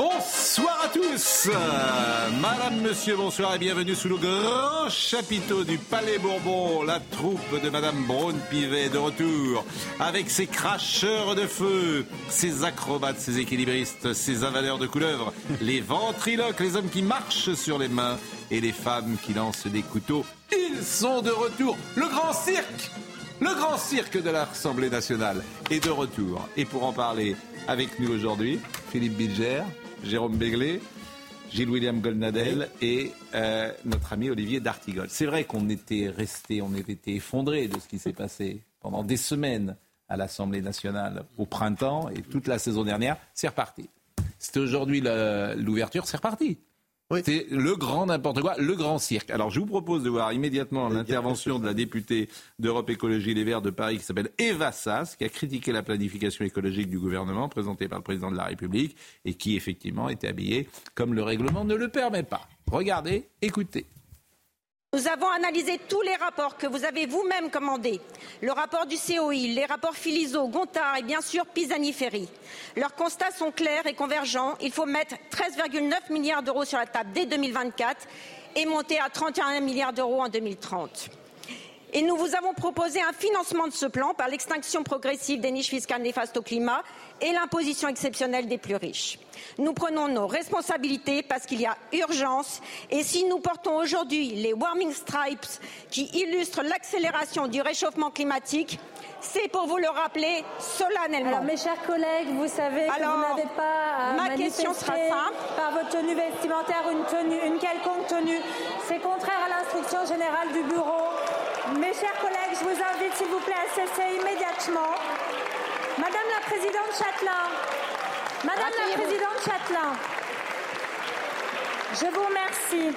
Bonsoir à tous Madame, Monsieur, bonsoir et bienvenue sous le grand chapiteau du Palais Bourbon. La troupe de Madame Braun-Pivet de retour avec ses cracheurs de feu, ses acrobates, ses équilibristes, ses avaleurs de couleuvres, les ventriloques, les hommes qui marchent sur les mains et les femmes qui lancent des couteaux. Ils sont de retour. Le grand cirque le grand cirque de l'Assemblée nationale est de retour. Et pour en parler avec nous aujourd'hui, Philippe Bilger, Jérôme Béglé, Gilles-William Goldnadel et euh, notre ami Olivier D'Artigol. C'est vrai qu'on était resté, on était effondré de ce qui s'est passé pendant des semaines à l'Assemblée nationale au printemps et toute la saison dernière. C'est reparti. C'était aujourd'hui l'ouverture, c'est reparti. C'est le grand n'importe quoi, le grand cirque. Alors je vous propose de voir immédiatement l'intervention de la députée d'Europe Écologie Les Verts de Paris qui s'appelle Eva Sass, qui a critiqué la planification écologique du gouvernement présentée par le président de la République et qui effectivement était habillée comme le règlement ne le permet pas. Regardez, écoutez. Nous avons analysé tous les rapports que vous avez vous-même commandés. Le rapport du COI, les rapports Philiso, Gontard et bien sûr Pisani-Ferry. Leurs constats sont clairs et convergents. Il faut mettre 13,9 milliards d'euros sur la table dès 2024 et monter à 31 milliards d'euros en 2030. Et nous vous avons proposé un financement de ce plan par l'extinction progressive des niches fiscales néfastes au climat et l'imposition exceptionnelle des plus riches. Nous prenons nos responsabilités parce qu'il y a urgence et si nous portons aujourd'hui les warming stripes qui illustrent l'accélération du réchauffement climatique, c'est pour vous le rappeler solennellement. Alors, mes chers collègues, vous savez que Alors, vous n'avez pas à ma question sera simple. par votre tenue vestimentaire une, tenue, une quelconque tenue. C'est contraire à l'instruction générale du bureau. Mes chers collègues, je vous invite, s'il vous plaît, à cesser immédiatement. Madame la Présidente Châtelain, Madame la. Présidente Châtelain, je vous remercie.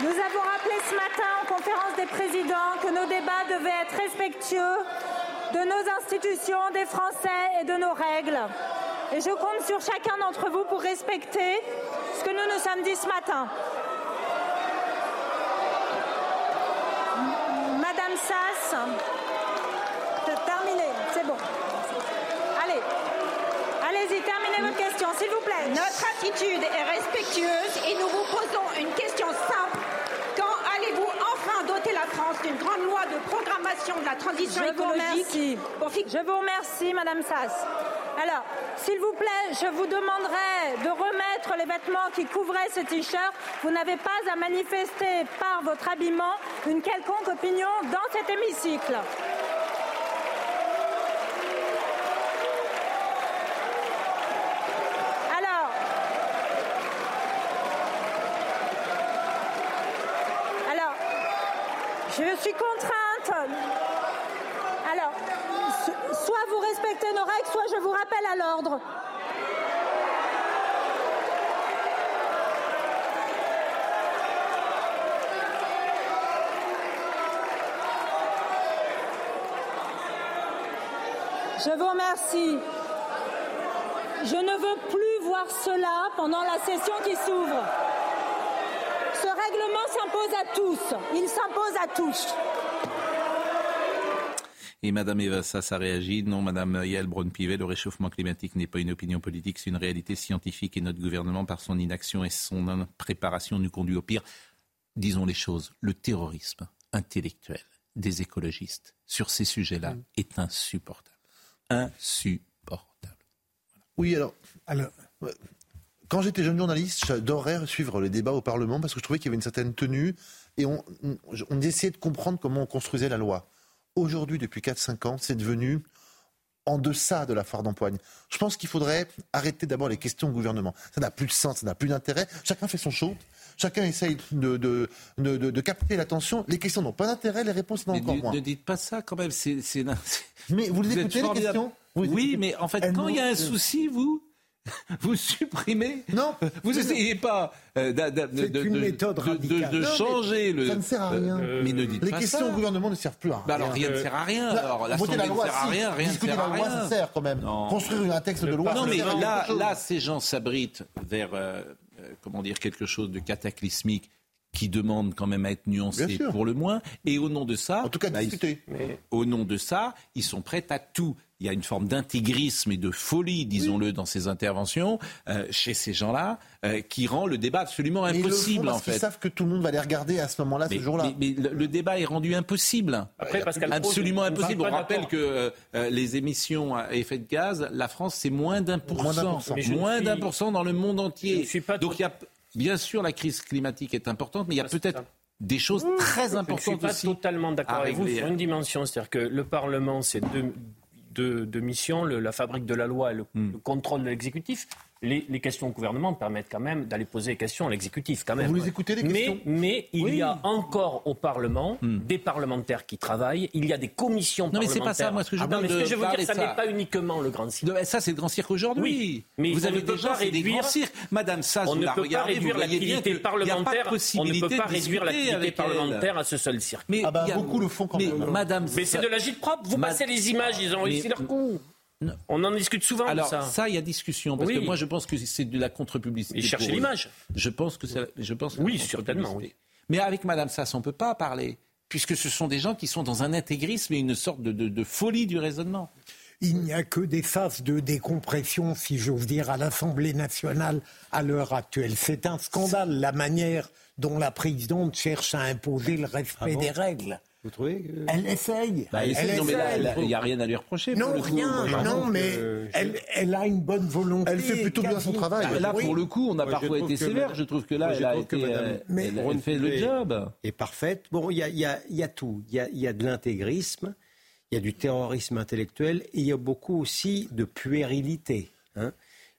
Nous avons rappelé ce matin en conférence des présidents que nos débats devaient être respectueux de nos institutions, des Français et de nos règles. Et je compte sur chacun d'entre vous pour respecter ce que nous nous sommes dit ce matin. Sass, c'est terminé, c'est bon. Allez, allez-y, terminez votre question, s'il vous plaît. Notre attitude est respectueuse et nous vous posons une question simple. Quand allez-vous enfin doter la France d'une grande loi de programmation de la transition Je vous écologique remercie. pour fi- Je vous remercie, Madame Sass. Alors, s'il vous plaît, je vous demanderai de remettre les vêtements qui couvraient ce t-shirt. Vous n'avez pas à manifester par votre habillement une quelconque opinion dans cet hémicycle. Alors, je suis contrainte. Soit vous respectez nos règles, soit je vous rappelle à l'ordre. Je vous remercie. Je ne veux plus voir cela pendant la session qui s'ouvre. Ce règlement s'impose à tous. Il s'impose à tous. Et Madame Eva Sass a réagi. Non, Madame Yael Braun-Pivet, le réchauffement climatique n'est pas une opinion politique, c'est une réalité scientifique et notre gouvernement, par son inaction et son impréparation, nous conduit au pire. Disons les choses, le terrorisme intellectuel des écologistes sur ces sujets-là est insupportable. Insupportable. Oui, alors, alors, quand j'étais jeune journaliste, j'adorais suivre les débats au Parlement parce que je trouvais qu'il y avait une certaine tenue et on, on, on essayait de comprendre comment on construisait la loi. Aujourd'hui, depuis 4-5 ans, c'est devenu en deçà de la foire d'empoigne. Je pense qu'il faudrait arrêter d'abord les questions au gouvernement. Ça n'a plus de sens, ça n'a plus d'intérêt. Chacun fait son show. Chacun essaye de, de, de, de capter l'attention. Les questions n'ont pas d'intérêt, les réponses n'ont encore ne, moins. Ne dites pas ça quand même. C'est, mais vous les écoutez les questions? Oui, mais en fait, quand il y a un souci, vous, vous supprimez. Non, vous n'essayez pas euh, de, de, de, une méthode radicale. de, changer le. Ça ne sert à rien. Euh, mais ne dites les pas questions ça. au gouvernement ne servent plus à rien. Bah alors rien ne sert à rien. Alors voter la loi, ne sert à rien. Rien ne Discuter sert à la loi, rien. ça sert quand même. Non. Construire un texte de loi. Non ça mais sert là, ces gens s'abritent vers, euh, euh, comment dire, quelque chose de cataclysmique qui demande quand même à être nuancé pour le moins. Et au nom de ça, En tout cas, bah, ils- discuter. au nom de ça, ils sont prêts à tout. Il y a une forme d'intégrisme et de folie, disons-le, dans ces interventions, euh, chez ces gens-là, euh, qui rend le débat absolument Mais ils le font impossible, parce en qu'ils fait. savent que tout le monde va les regarder à ce moment-là, ce jour-là. mais- mais le, le débat est rendu impossible. Après, Pascal Pro, Absolument je impossible. On rappelle que euh, les émissions à effet de gaz, la France, c'est moins d'un pour cent. je Moins d'un pour cent dans le monde Je entier. suis pas Donc tout- il y a, bien sûr, la crise climatique est importante, mais il y a peut-être des choses très Je ne suis importantes pas aussi. totalement d'accord avec vous sur une dimension, c'est-à-dire que le Parlement, c'est deux, deux, deux missions, le- la fabrique de la loi et le, le contrôle de l'exécutif. Les, les questions au gouvernement permettent quand même d'aller poser des questions à l'exécutif, quand même. Vous les écoutez, les mais, questions mais il y a encore au Parlement des parlementaires qui travaillent, il y a des commissions Hmm. Non, mais c'est parlementaires. pas ça, moi, ce que je Ah, non, parle mais ce de que je veux dire, ça n'est pas uniquement le grand cirque. Ça, c'est le grand cirque aujourd'hui. Oui, mais vous on avez ne peut des des grands cirques. Madame Sass, On ne la peut pas réduire l'activité parlementaire. On ne peut pas réduire l'activité parlementaire à ce seul cirque. Mais Ah bah, beaucoup le font quand mais même. Madame, Mais c'est de l'agite propre. Vous passez les images, ils ont réussi leur coup. Non. On en discute souvent Alors de ça. ça, il y a discussion parce que moi, je pense que c'est de la contre-publicité. Eux. l'image. Je pense que c'est. Je pense. que Oui, certainement. Mais avec Madame Sass, on peut pas parler puisque ce sont des gens qui sont dans un intégrisme et une sorte de, de- de folie du raisonnement. Il n'y a que des phases de décompression, si j'ose dire, à l'Assemblée nationale à l'heure actuelle. C'est un scandale la manière dont la présidente cherche à imposer le respect des règles. Vous trouvez que... Elle essaye. Bah, elle essaye, non, mais là, essaye. là, il n'y a rien à lui reprocher. pour Non, le coup. rien, non, mais que elle, elle a une bonne volonté. Elle fait plutôt bien son travail. Bah, Là, Oui. pour le coup, on a parfois été sévère. Je trouve que là, je elle a été, madame- euh, Mais- elle fait le job. est parfaite. Bon, il y a, y a- y a tout. Il y a, y a de l'intégrisme, il y a du terrorisme intellectuel et il y a beaucoup aussi de puérilité. hein.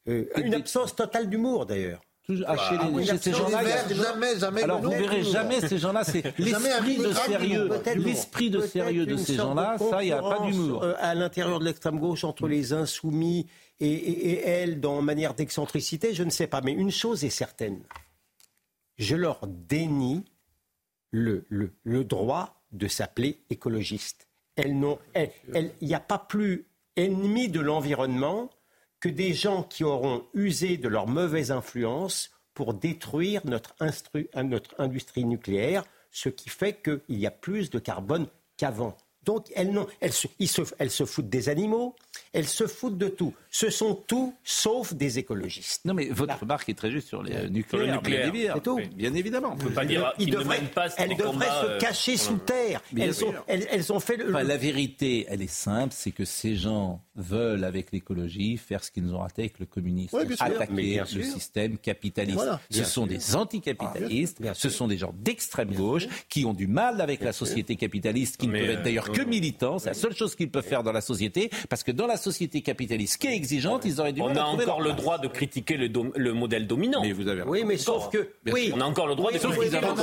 Euh, une absence totale d'humour, d'ailleurs. Ah, chez les- oui, chez ces absolument. gens-là, jamais, jamais. Alors vous verrez jamais ces gens-là, c'est l'esprit de sérieux, l'esprit de sérieux de ces gens-là, ça, il n'y a pas d'humour. euh, à l'intérieur de l'extrême gauche entre les insoumis et, et- et elle, dans manière d'excentricité, je ne sais pas. Mais une chose est certaine, je leur dénie le, le- le droit de s'appeler écologiste. Elles n'ont, elles- elles- il n'y a pas plus ennemi de l'environnement que des gens qui auront usé de leur mauvaise influence pour détruire notre, industrie nucléaire, ce qui fait qu'il y a plus de carbone qu'avant. Donc, elles, n'ont- elles, se, ils se- elles se foutent des animaux, elles se foutent de tout. Ce sont tout sauf des écologistes. Non, mais votre remarque est très juste sur les euh, nucléaires. nucléaire, bien, tout. Oui, bien évidemment. On peut pas dire Ils qu'ils ne devraient- mènent pas elles devraient se euh, cacher sous terre. Elles, elles- elles ont fait le, Enfin, le- la vérité, elle est simple, c'est que ces gens veulent, avec l'écologie, faire ce qu'ils nous ont raté avec le communisme, Oui, attaquer le système capitaliste. Voilà. ce sont des anticapitalistes, Bien ce sont des gens d'extrême gauche qui ont du mal avec la société capitaliste, qui ne peuvent euh, être d'ailleurs que militants. C'est la seule chose qu'ils peuvent faire dans la société, parce que dans la société capitaliste qui est exigeante, ils auraient dû On a encore le droit de critiquer le, dom- le modèle dominant. Mais vous avez Oui, mais sauf que. Oui. On a encore le droit Oui, de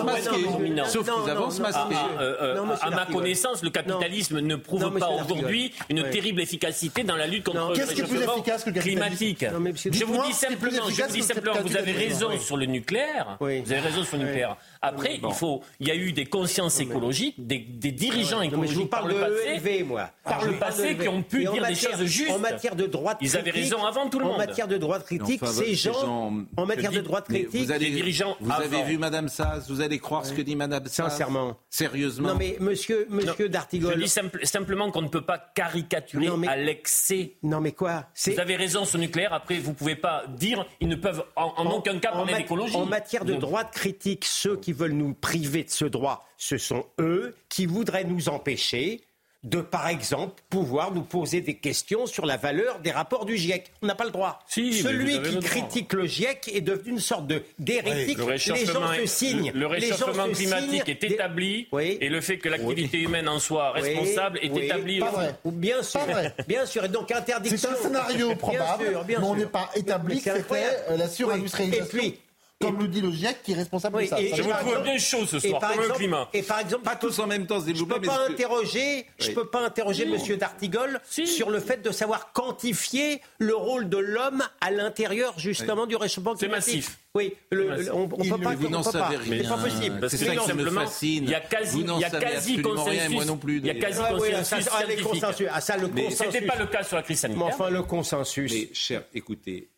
masqués. non, non, non, Sauf qu'ils avancent masqués. Euh, à ma connaissance, le capitalisme ne prouve pas aujourd'hui une terrible efficacité dans la lutte contre le Qu'est-ce qui est plus réchauffement efficace que le capitalisme climatique. Je vous dis simplement, je vous dis le simplement, vous avez raison sur le nucléaire. Oui. Vous avez raison sur le nucléaire. Après, il faut, il y a eu des consciences écologiques, des, des dirigeants écologiques je vous parle par de le passé. ELV, moi. par Je le passé, de qui ont pu Et en dire des matière- choses justes. En matière de droite Ils avaient critique, raison avant tout le En monde. matière de droite critique, Enfin, ces ces gens, gens- en matière je de dis- droite critique, vous allez, les dirigeants vous avez vu Madame Sass, vous allez croire ce que dit Madame Sass. Sincèrement. Sérieusement. Non mais monsieur, monsieur Je D'Artigol. dis simple- simplement qu'on ne peut pas caricaturer Non, mais- à l'excès. Non mais quoi Vous avez raison sur le nucléaire. Après, vous pouvez pas dire ils ne peuvent en, en aucun cas parler d'écologie. en matière de droite critique, ceux qui veulent nous priver de ce droit, ce sont eux qui voudraient nous empêcher de, par exemple, pouvoir nous poser des questions sur la valeur des rapports du GIEC. On n'a pas le droit. Si, Celui qui le droit. critique le GIEC est devenu une sorte de d'hérétique. Le les gens réchauffement, se signent. le, le Les gens réchauffement climatique signent est des- établi Oui. et le fait que l'activité humaine en soit Oui, responsable est oui, établi. pas vrai. Bien sûr, Pas vrai. bien sûr. Et donc interdiction. C'est un scénario probable, Bien sûr, bien mais on n'est pas établi que c'était euh, la Oui. surindustrialisation, Et puis, comme le dit le GIEC, qui est responsable Oui, de ça. et- Ça Je vous trouve bien chaud ce et soir, par comme exemple, un climat. Et par exemple, Pas tous en même temps se Je développer. peux mais pas ce que- interroger, je Oui. peux pas interroger Monsieur D'Artigol Si. sur le fait de savoir quantifier le rôle de l'homme à l'intérieur justement du réchauffement C'est climatique. massif. Oui, le- massif. le- on, on Il peut ne- pas. vous n'en peut pas. savez rien. C'est pas possible. Parce C'est que ça qui me fascine. Il y a quasi, Vous il y a quasi consensus. moi non plus, Il y a quasi Ah oui, consensus ça, ah. Ah, ça, le Mais consensus. C'était pas le cas sur la crise Mais sanitaire. enfin, le consensus. Mais cher, écoutez,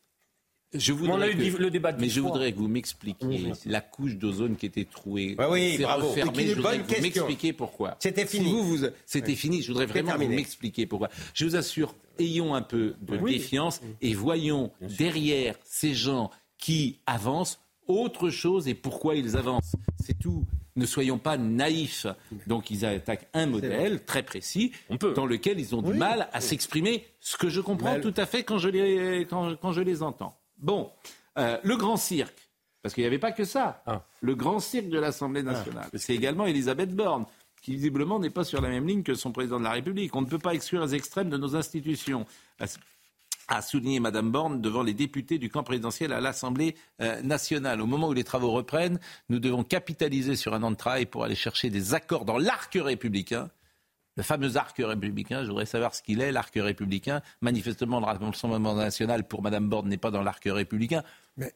je Mais on a voudrais eu que- le débat de mais je fois. voudrais que vous m'expliquiez la couche d'ozone qui était trouée. Ah oui, bravo. refermée. Je voudrais bonne que vous question. m'expliquiez pourquoi. C'était Si fini. vous, vous- c'était fini. Je voudrais vraiment que vous m'expliquiez pourquoi. Je vous assure, ayons un peu de défiance et voyons derrière ces gens qui avancent autre chose et pourquoi ils avancent. C'est tout. Ne soyons pas naïfs. Donc ils attaquent un modèle très précis On peut. dans lequel ils ont du mal à s'exprimer, ce que je comprends tout à fait quand je les, quand, quand je les entends. Bon, euh, le grand cirque, parce qu'il n'y avait pas que ça. Ah. Le grand cirque de l'Assemblée nationale. C'est également Elisabeth Borne, qui visiblement n'est pas sur la même ligne que son président de la République. On ne peut pas exclure les extrêmes de nos institutions. A souligné Madame Borne devant les députés du camp présidentiel à l'Assemblée euh, nationale. Au moment où les travaux reprennent, nous devons capitaliser sur un an de travail pour aller chercher des accords dans l'arc républicain. Le fameux arc républicain, je voudrais savoir ce qu'il est, l'arc républicain. Manifestement, le Rassemblement national pour Madame Borne n'est pas dans l'arc républicain. Mais-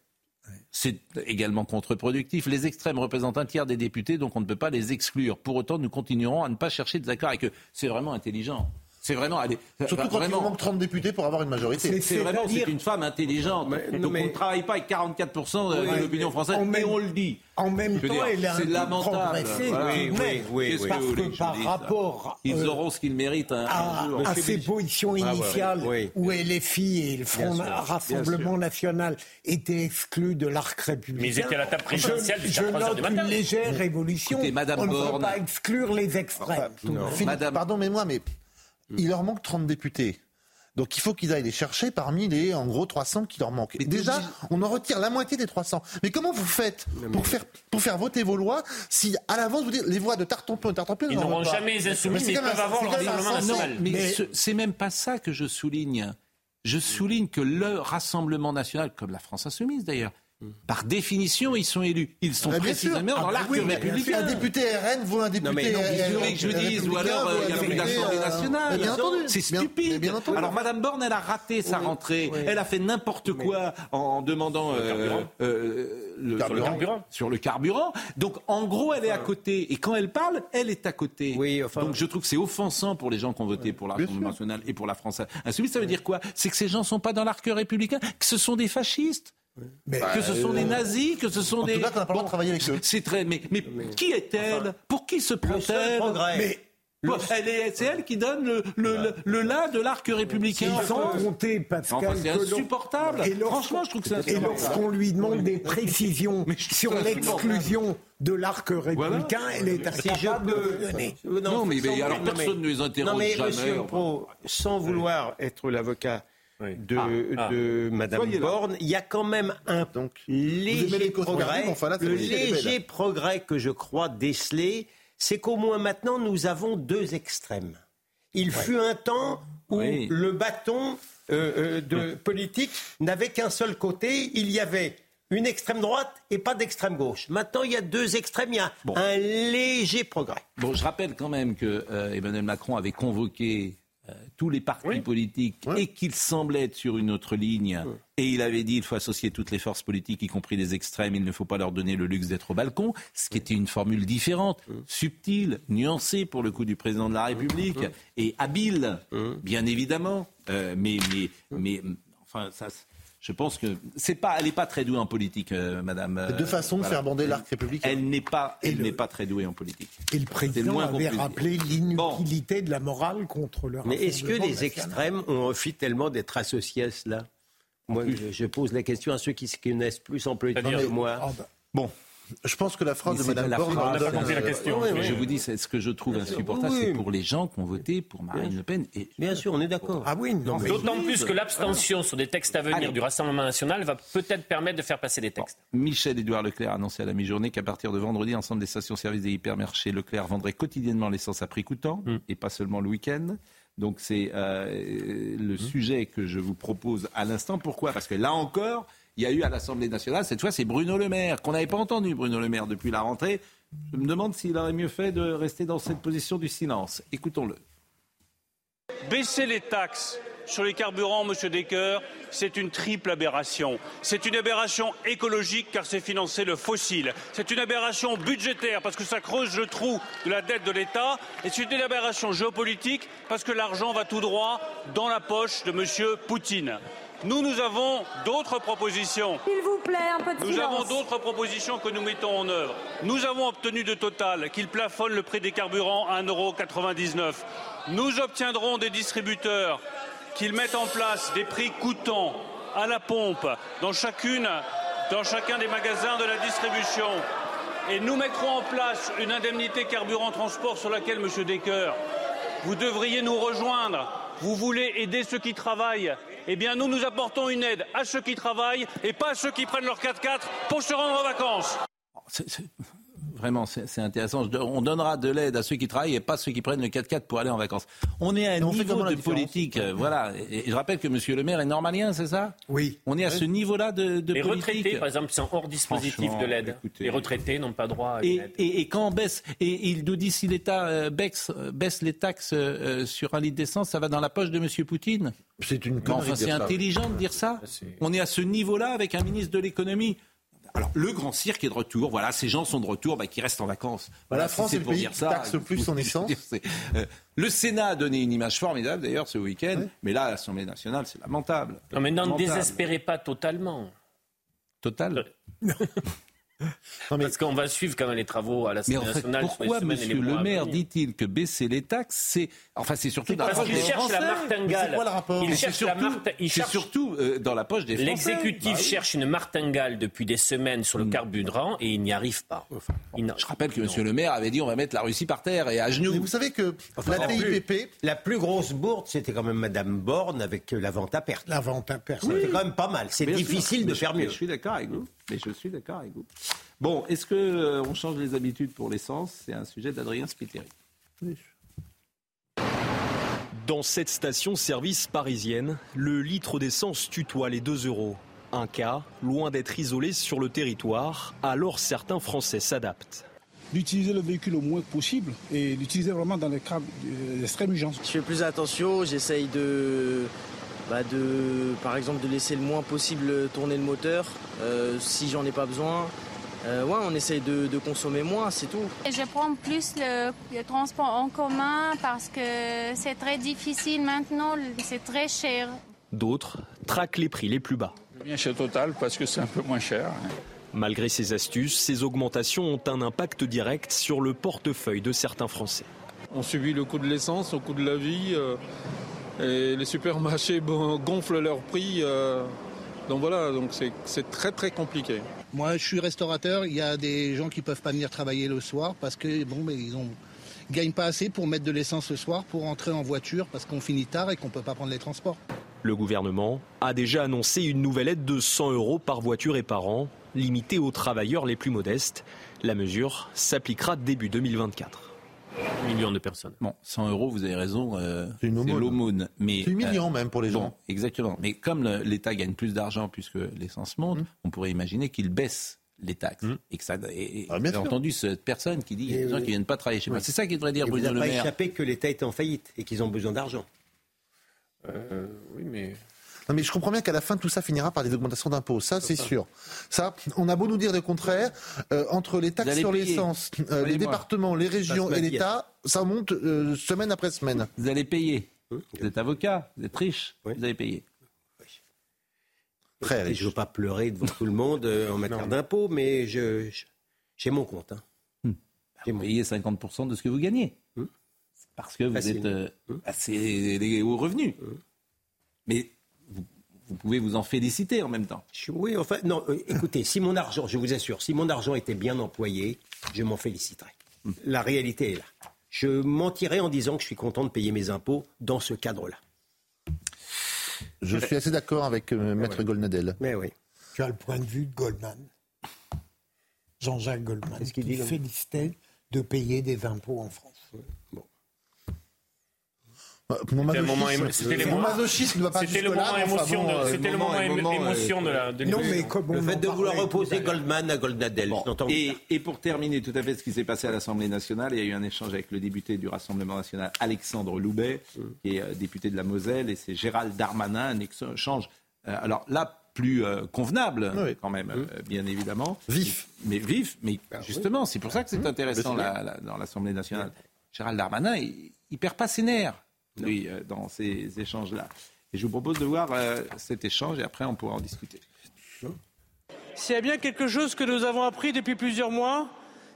C'est également contre-productif. Les extrêmes représentent un tiers des députés, donc on ne peut pas les exclure. Pour autant, nous continuerons à ne pas chercher des accords avec eux. C'est vraiment intelligent. C'est vraiment, allez, Surtout quand il vraiment, manque 30 députés pour avoir une majorité. C'est- vraiment, c'est une femme intelligente. Mais- non, donc mais- on ne travaille pas avec 44% de Oui, l'opinion française, en et même- on le dit. En même temps, dire, elle a un lamentable. progressé. Voilà. Oui, oui, Qu'est-ce oui. Parce vous voulez que par dise, ça rapport Ils euh, auront ce qu'ils méritent un, un à, jour. à Bill. positions Ah, ouais, initiales oui. où LFI et le Front Rassemblement National étaient exclus de l'arc républicain. Mais ils étaient à la table présidentielle Je, jusqu'à je 3 heures note une légère évolution. On ne peut pas exclure les extrêmes. tout de même. Philippe, Il leur manque 30 députés. Donc il faut qu'ils aillent les chercher parmi les, en gros, 300 qui leur manquent. Et déjà, on en retire la moitié des 300. Mais comment vous faites pour faire, pour faire voter vos lois si à l'avance vous dites les voix de Tartampion et Tartampion Ils n'auront jamais les insoumis, mais ils peuvent un- avoir c'est leur Rassemblement national. Mais, Mais- ce- c'est même pas ça que je souligne. Je souligne que le Rassemblement national, comme la France insoumise d'ailleurs, par définition, ils sont élus. Ils sont Ah, sûr. précisément dans Ah, l'arc oui, républicain. Un député RN vaut un député non, mais voulez RN, que je dise Ou alors, euh, il n'y a plus républicain, d'Assemblée euh, nationale. mais bien entendu. C'est stupide. mais bien entendu. Alors, Madame Borne, elle a raté sa rentrée. Elle a fait n'importe quoi en demandant euh, carburant. euh, le, Carburant. sur le carburant. Sur le carburant. Donc, en gros, elle est à côté. Et quand elle parle, elle est à côté. Oui, enfin- Donc, je trouve que c'est offensant pour les gens qui ont voté pour la Rassemblement national et pour la France insoumise. Ça veut dire quoi? C'est que ces gens sont pas dans l'arc républicain, que ce sont des fascistes? Mais- que ce sont des nazis, que ce sont En des. tout cas, qu'on n'a pas le droit de travailler avec eux. C'est très. Mais, mais, qui est-elle Pour qui se Le prend-elle progrès. mais Bon, elle est- C'est elle qui donne le, le, le, le là de l'arc républicain. Enfin, compter, Pascal, Enfin, c'est insupportable. Et lorsqu'on- Franchement, je trouve que c'est Et insupportable. lorsqu'on lui demande des précisions Mais sur l'exclusion de l'arc républicain, elle est incapable de le donner. Euh, Non, mais- mais sans- alors personne ne les interroge non, mais, jamais, Monsieur enfin. Pro, sans vouloir être l'avocat Oui. de, Ah, ah. de Madame là. Borne, il y a quand même un Donc, vous aimez léger progrès. enfin là, le léger progrès que je crois déceler, c'est qu'au moins maintenant nous avons deux extrêmes. Il fut un temps où Oui. le bâton euh, euh, de politique n'avait qu'un seul côté. Il y avait une extrême droite et pas d'extrême gauche. Maintenant, il y a deux extrêmes. Il y a Bon. un léger progrès. Bon, je rappelle quand même que euh, Emmanuel Macron avait convoqué euh, tous les partis politiques et qu'il semblait être sur une autre ligne. Et il avait dit il faut associer toutes les forces politiques, y compris les extrêmes. Il ne faut pas leur donner le luxe d'être au balcon. Ce qui était une formule différente, subtile, nuancée pour le coup du président de la République et habile, bien évidemment. Euh, mais, mais, mais, enfin, ça. Je pense que c'est pas, elle n'est pas très douée en politique, euh, Madame. euh, deux façons de faire bander l'arc républicain. Elle n'est pas, elle le- n'est pas très douée en politique. Et le président moins avait rappelé l'inutilité de la morale contre le Mais est-ce que les national. extrêmes ont envie tellement d'être associés à cela? Moi, je, je pose la question à ceux qui se connaissent plus en politique que moi. Ah bah, Bon, Je pense que la phrase de Mme la Borne... compris la euh, question. oui, Mais oui. je vous dis, c'est ce que je trouve Bien insupportable, Oui, c'est pour les gens qui ont voté pour Marine Le Pen. Et Bien sûr, on est d'accord. Ah oui, non, D'autant plus que l'abstention sur des textes à venir Allez. du Rassemblement national va peut-être permettre de faire passer des textes. Michel-Édouard Leclerc a annoncé à la mi-journée qu'à partir de vendredi, l'ensemble des stations-service des hypermarchés Leclerc vendraient quotidiennement l'essence à prix coûtant Mm. et pas seulement le week-end. Donc c'est euh, le sujet que je vous propose à l'instant. Pourquoi? Parce que là encore, il y a eu à l'Assemblée nationale, cette fois c'est Bruno Le Maire, qu'on n'avait pas entendu Bruno Le Maire depuis la rentrée. Je me demande s'il aurait mieux fait de rester dans cette position du silence. Écoutons-le. Baisser les taxes sur les carburants, Monsieur Decker, c'est une triple aberration. C'est une aberration écologique car c'est financer le fossile. C'est une aberration budgétaire parce que ça creuse le trou de la dette de l'État. Et c'est une aberration géopolitique parce que l'argent va tout droit dans la poche de Monsieur Poutine. Nous, nous avons d'autres propositions. Vous plaît, un peu de Nous avons d'autres propositions que nous mettons en œuvre. Nous avons obtenu de Total qu'il plafonne le prix des carburants à 1,99€. Nous obtiendrons des distributeurs qu'ils mettent en place des prix coûtants à la pompe dans, chacune, dans chacun des magasins de la distribution. Et nous mettrons en place une indemnité carburant transport sur laquelle, Monsieur Decker, vous devriez nous rejoindre. Vous voulez aider ceux qui travaillent Eh bien, nous, nous apportons une aide à ceux qui travaillent et pas à ceux qui prennent leur 4x4 pour se rendre en vacances. C'est- Vraiment, c'est intéressant. On donnera de l'aide à ceux qui travaillent et pas ceux qui prennent le 4x4 pour aller en vacances. On est à un Et niveau de politique. euh, Voilà. Et, et je rappelle que M. Le Maire est normalien, c'est ça? Oui. On est à ce niveau-là de, de Les politique. retraités, par exemple, sont hors dispositif de l'aide. Les retraités n'ont pas droit à une Et, aide. et- et quand on baisse, et il nous dit si l'État euh, baisse, euh, baisse les taxes euh, sur un litre d'essence, ça va dans la poche de M. Poutine? C'est une Enfin, de c'est dire ça. intelligent de dire ça. On est à ce niveau-là avec un ministre de l'économie. Alors, le grand cirque est de retour. Voilà, ces gens sont de retour, bah, qui restent en vacances. Voilà, la France si est le pour pays dire qui ça, taxe le plus son essence. euh, le Sénat a donné une image formidable, d'ailleurs, ce week-end. Mais là, à l'Assemblée nationale, c'est lamentable. Non, mais n'en Lamentable. désespérez pas totalement. Total. Non, mais Parce qu'on va suivre quand même les travaux à l'Assemblée en fait, nationale. les pourquoi Monsieur le maire dit-il que baisser les taxes, c'est. Enfin, c'est surtout dans la Parce poche qu'il des cherche la Français. Martingale. quoi le rapport Il cherche la surtout, marta- il c'est cherche- surtout euh, dans la poche des Français. L'exécutif Bah oui. cherche une martingale depuis des semaines sur le carburant et il n'y arrive pas. Il Je rappelle que Monsieur le maire avait dit on va mettre la Russie par terre et à genoux. mais vous savez que la en plus, TIPP, La plus grosse bourde, c'était quand même Madame Borne avec euh, la vente à perte. La vente à personne. C'était quand même pas mal. C'est difficile de faire mieux. Je suis d'accord avec vous. Mais je suis d'accord avec vous. Bon, est-ce que euh, on change les habitudes pour l'essence? C'est un sujet d'Adrien Spiteri. Dans cette station-service parisienne, le litre d'essence tutoie les 2 euros. Un cas, loin d'être isolé sur le territoire, alors certains Français s'adaptent. d'utiliser le véhicule au moins possible et d'utiliser vraiment dans les cas d'extrême urgence. Je fais plus attention, j'essaye de, bah de, par exemple, de laisser le moins possible tourner le moteur euh, si j'en ai pas besoin. Euh, ouais, on essaye de, de consommer moins, c'est tout. Je prends plus le, le transport en commun parce que c'est très difficile maintenant, c'est très cher. D'autres traquent les prix les plus bas. Je viens chez Total parce que c'est un peu moins cher. Malgré ces astuces, ces augmentations ont un impact direct sur le portefeuille de certains Français. On subit le coût de l'essence, le coût de la vie, euh, et les supermarchés bon, gonflent leurs prix. euh, donc voilà, donc c'est- c'est très très compliqué. Moi, je suis restaurateur. Il y a des gens qui peuvent pas venir travailler le soir parce que bon, mais ils ont ils gagnent pas assez pour mettre de l'essence le soir pour entrer en voiture parce qu'on finit tard et qu'on peut pas prendre les transports. Le gouvernement a déjà annoncé une nouvelle aide de 100 euros par voiture et par an, limitée aux travailleurs les plus modestes. La mesure s'appliquera début 2024. Millions de personnes. Bon, 100 euros, vous avez raison, euh, C'est l'aumône. Mais, c'est humiliant euh, même pour les Bon, gens. exactement. Mais comme l'État gagne plus d'argent puisque l'essence monte, Mmh. on pourrait imaginer qu'il baisse les taxes. Mmh. Et que ça, et, et Ah, bien entendu cette personne qui dit il y a Et des gens oui. qui viennent pas travailler chez moi. Oui. C'est ça qu'il devrait dire Il vous Bruno a Le pas Maire. échappé que l'État était en faillite et qu'ils ont besoin d'argent. Euh, oui, mais Non, mais je comprends bien qu'à la fin, tout ça finira par des augmentations d'impôts. Ça, c'est sûr. Ça, on a beau nous dire le contraire. euh, entre les taxes sur l'essence, euh, les départements, les régions et l'État, ça monte euh, semaine après semaine. Vous allez payer. Vous êtes avocat, vous êtes riche, Oui. vous allez payer. Très riche. je ne veux pas pleurer devant tout le monde en matière d'impôts, mais je, je- j'ai mon compte. hein. J'ai Vous mon- payez 50% de ce que vous gagnez. Hum. C'est Parce que vous Facile. êtes euh, Hum. assez les hauts revenus. Hum. Mais vous, pouvez vous en féliciter en même temps. Oui, enfin, non, euh, écoutez, si mon argent, je vous assure, si mon argent était bien employé, je m'en féliciterais. La réalité est là. Je mentirais en disant que je suis content de payer mes impôts dans ce cadre-là. Je suis assez d'accord avec euh, Maître Golnadel. Mais oui. Tu as le point de vue de Goldman. Jean-Jacques Goldman, Qu'est-ce qu'il qui dit, félicitait de payer des impôts en France. Euh, Mon C'était le moment masochisme, émo- c'était les mon moments- masochisme ne va pas C'était le jusque-là, moment mais enfin émotion de- euh, c'était le moment émo- émotion de la de Non, mais comme Le fait de vouloir l'heure. Goldman à Goldnadel, et, et pour terminer tout à fait ce qui s'est passé à l'Assemblée nationale, il y a eu un échange avec le député du Rassemblement national, Alexandre Loubet, qui est euh, député de la Moselle, et c'est Gérald Darmanin, un échange, euh, alors là, plus euh, convenable Oui. quand même, euh, bien évidemment. Vif. Mais vif, mais justement, c'est pour ça que c'est intéressant Bien sûr. la- la- dans l'Assemblée nationale. Gérald Darmanin, il, il perd pas ses nerfs, lui, euh, dans ces échanges-là. Et je vous propose de voir euh, cet échange, et après on pourra en discuter. S'il y a bien quelque chose que nous avons appris depuis plusieurs mois,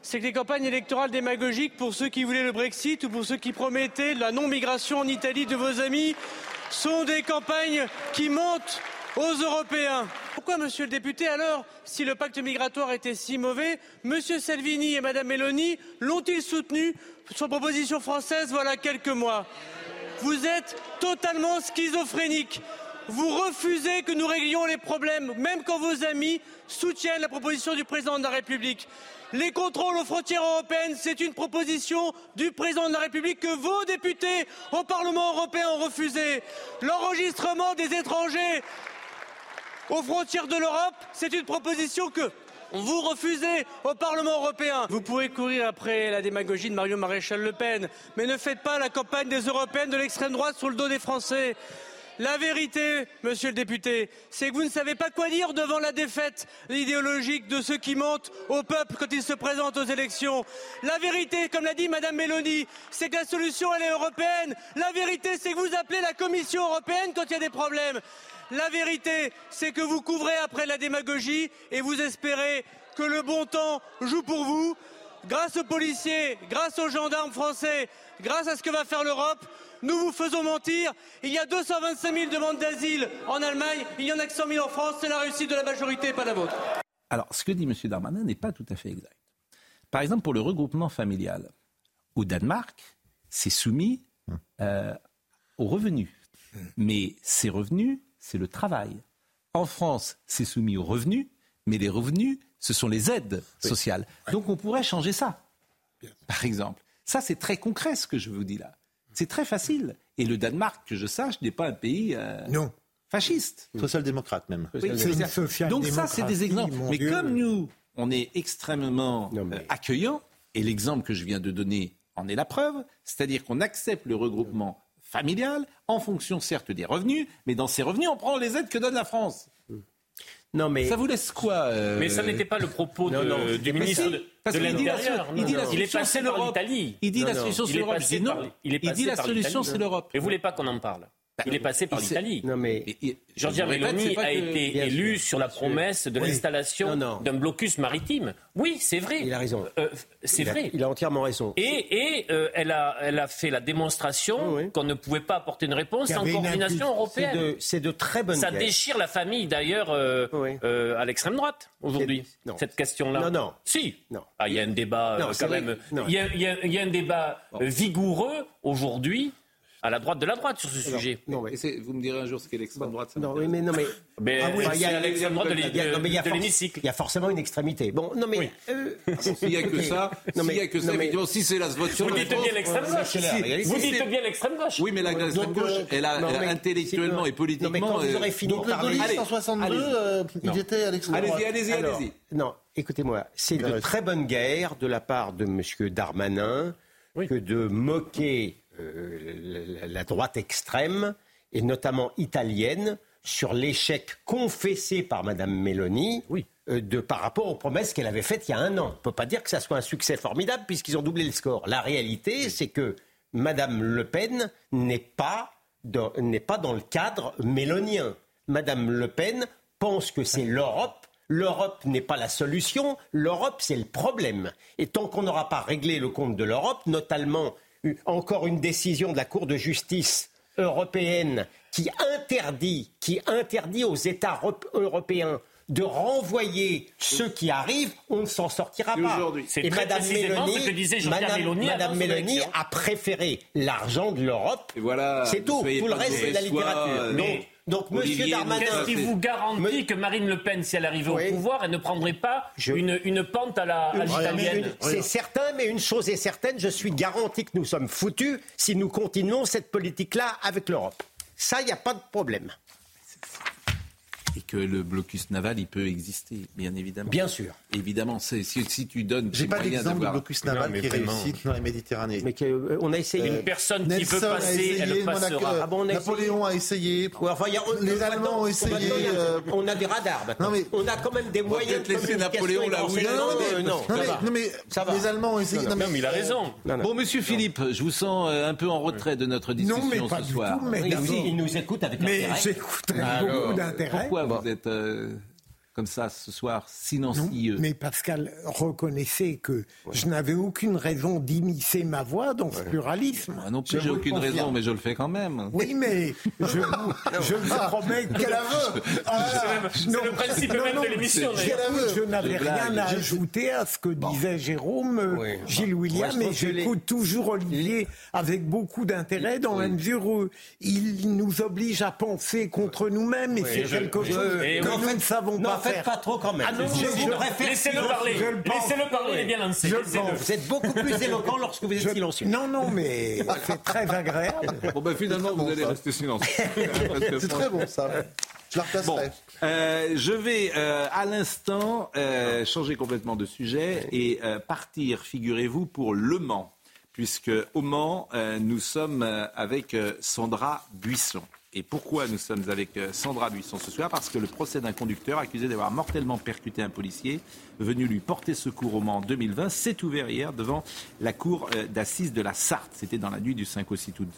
c'est que les campagnes électorales démagogiques pour ceux qui voulaient le Brexit ou pour ceux qui promettaient la non-migration en Italie de vos amis sont des campagnes qui montent aux Européens. Pourquoi, monsieur le député, alors, si le pacte migratoire était si mauvais, monsieur Salvini et madame Meloni l'ont-ils soutenu sur proposition française voilà quelques mois? Vous êtes totalement schizophrénique. Vous refusez que nous réglions les problèmes, même quand vos amis soutiennent la proposition du président de la République. Les contrôles aux frontières européennes, c'est une proposition du président de la République que vos députés au Parlement européen ont refusé. L'enregistrement des étrangers aux frontières de l'Europe, c'est une proposition que vous refusez au Parlement européen. Vous pouvez courir après la démagogie de Mario Maréchal Le Pen, mais ne faites pas la campagne des européennes de l'extrême droite sur le dos des Français. La vérité, monsieur le député, c'est que vous ne savez pas quoi dire devant la défaite idéologique de ceux qui mentent au peuple quand ils se présentent aux élections. La vérité, comme l'a dit madame Mélanie, c'est que la solution, elle est européenne. La vérité, c'est que vous appelez la Commission européenne quand il y a des problèmes. La vérité, c'est que vous couvrez après la démagogie et vous espérez que le bon temps joue pour vous. Grâce aux policiers, grâce aux gendarmes français, grâce à ce que va faire l'Europe, nous vous faisons mentir. Il y a 225 000 demandes d'asile en Allemagne, il y en a que 100 000 en France. C'est la réussite de la majorité, pas la vôtre. Alors, ce que dit M. Darmanin n'est pas tout à fait exact. Par exemple, pour le regroupement familial, au Danemark, c'est soumis euh, aux revenus. Mais ces revenus, c'est le travail. En France, c'est soumis aux revenus, mais les revenus, ce sont les aides sociales. Donc on pourrait changer ça, par exemple. Ça, c'est très concret ce que je vous dis là. C'est très facile. Et le Danemark, que je sache, n'est pas un pays euh, Non. fasciste. Social-démocrate même. Oui, Donc ça, c'est des exemples. Mais Dieu. comme nous, on est extrêmement Non, mais- euh, accueillants, et l'exemple que je viens de donner en est la preuve, c'est-à-dire qu'on accepte le regroupement familial en fonction certes des revenus, mais dans ces revenus, on prend les aides que donne la France. Non, mais. Ça vous laisse quoi euh, Mais ça n'était pas le propos de- Non, non. du Mais ministre si, de, parce de qu'il dit il dit la. Il solution, passé c'est l'Europe. l'Italie. Il dit Non, la solution, Il c'est est l'Europe. Il Il dit la solution, c'est l'Europe. Et vous voulez pas qu'on en parle Il est passé par l'Italie. Non, mais. Giorgia Meloni c'est a que- été Bien élu sur la promesse de Oui. l'installation d'un blocus maritime. Oui, c'est vrai. Il a raison. Euh, c'est il a- vrai. il a entièrement raison. Et, et, euh, elle, a, elle a fait la démonstration Oui, oui. qu'on ne pouvait pas apporter une réponse sans coordination. C'est européenne. de, c'est de très bonnes Ça déchire la famille, d'ailleurs, euh, Oui. euh, à l'extrême droite, aujourd'hui, Non. cette question-là. Non, non. Si. Non. Ah, il y a un débat, Non, euh, c'est quand même. Non. Il y a, il y a- il y a un débat euh, vigoureux, aujourd'hui, à la droite de la droite, sur ce sujet. Non, mais. Vous me direz un jour ce qu'est l'extrême droite. ça Non, oui, mais non, mais. Mais Ah oui, c'est il y a- l'extrême droite de mais l'hémicycle. Il y forcément une extrémité. Bon, non, mais. euh, S'il n'y a que écoutez, ça, non, s'il mais- y a que ça, non, mais- si c'est la vote sur Vous la dites bien l'extrême gauche. la réalité. Vous dites bien l'extrême gauche. Oui, mais la l'extrême gauche, euh, elle a, mais- intellectuellement et mais politiquement. quand vous euh, aurez fini Donc de le parler. gaulliste Allez, en 62, allez. euh, il Non. était à l'extrême droite. Allez-y, allez-y, allez-y. Non, écoutez-moi, c'est de très bonne guerre de la part de M. Darmanin que de moquer euh, la, droite extrême, et notamment italienne, sur l'échec confessé par Mme Meloni euh, de, par rapport aux promesses qu'elle avait faites il y a un an. On ne peut pas dire que ça soit un succès formidable puisqu'ils ont doublé le score. La réalité, c'est que Mme Le Pen n'est pas dans, n'est pas dans le cadre mélonien. Madame Le Pen pense que c'est l'Europe. L'Europe n'est pas la solution, l'Europe c'est le problème. Et tant qu'on n'aura pas réglé le compte de l'Europe, notamment encore une décision de la Cour de justice européenne qui interdit, qui interdit aux États européens de renvoyer ceux qui arrivent, on ne s'en sortira pas. Et Madame Mélanie, Madame, Mélanie a préféré l'argent de l'Europe. Voilà, c'est tout. Tout le reste, c'est de la littérature. Donc, donc, Monsieur Darmanin. Qu'est-ce qui vous garantit que Marine Le Pen, si elle arrivait au pouvoir, elle ne prendrait pas une, une, pente à la l'italienne C'est certain, mais une chose est certaine, je suis garanti que nous sommes foutus si nous continuons cette politique-là avec l'Europe. Ça, il n'y a pas de problème et que le blocus naval, il peut exister, bien évidemment. Bien sûr. Évidemment, si, si tu donnes. J'ai pas d'exemple de blocus naval qui réussit dans la Méditerranée. Mais euh, on a essayé. Une personne qui peut passer, elle passera. Ah bon, Napoléon a essayé. enfin, y a, les Allemands ont essayé. Euh, on a des radars maintenant. Non, mais, on a quand même des moyens de laisser Napoléon là où il est. Non, non, mais les Allemands ont essayé. Non, mais il a raison. Bon, Monsieur Philippe, je vous sens euh, un peu en retrait de notre discussion ce soir. Non, mais pas du tout. Il nous écoute avec intérêt. Mais j'écoute avec beaucoup d'intérêt. Pourquoi vous êtes Euh... comme ça ce soir, silencieux. mais Pascal, reconnaissez que je n'avais aucune raison d'immiscer ma voix dans ce pluralisme. Moi non plus, j'ai aucune raison, mais je le fais quand même. Oui, mais je vous, je vous promets Quel aveu C'est le principe même de l'émission. Je n'avais rien à ajouter à ce que disait Jérôme, euh, Gilles William, et j'écoute toujours Olivier avec beaucoup d'intérêt dans la mesure où il nous oblige à penser contre nous-mêmes, et c'est quelque chose que nous ne savons pas faites pas trop quand même. Ah Laissez-le parler. Laissez-le parler, il est bien lancé. Vous êtes beaucoup plus éloquent lorsque vous êtes silencieux. Non, non, mais c'est très agréable. Bon, ben finalement, vous allez rester silencieux. C'est très bon, ça. Je la replacerai. Euh, je vais euh, à l'instant euh, changer complètement de sujet et partir, figurez-vous, pour Le Mans, puisque au Mans, nous sommes avec Sandra Buisson. Et pourquoi nous sommes avec euh, Sandra Buisson ce soir Parce que le procès d'un conducteur accusé d'avoir mortellement percuté un policier venu lui porter secours au Mans en 2020 s'est ouvert hier devant la cour euh, d'assises de la Sarthe. C'était dans la nuit du 5 au 6 août.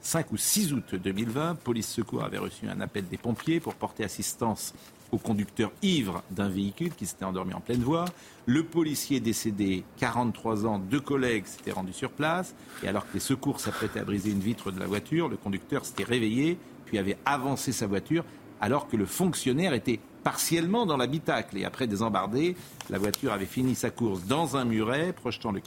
5 ou 6 août 2020, Police Secours avait reçu un appel des pompiers pour porter assistance au conducteur ivre d'un véhicule qui s'était endormi en pleine voie. Le policier décédé, 43 ans, deux collègues s'étaient rendus sur place. Et alors que les secours s'apprêtaient à briser une vitre de la voiture, le conducteur s'était réveillé puis avait avancé sa voiture alors que le fonctionnaire était partiellement dans l'habitacle. Et après désembardé, la voiture avait fini sa course dans un muret, projetant le,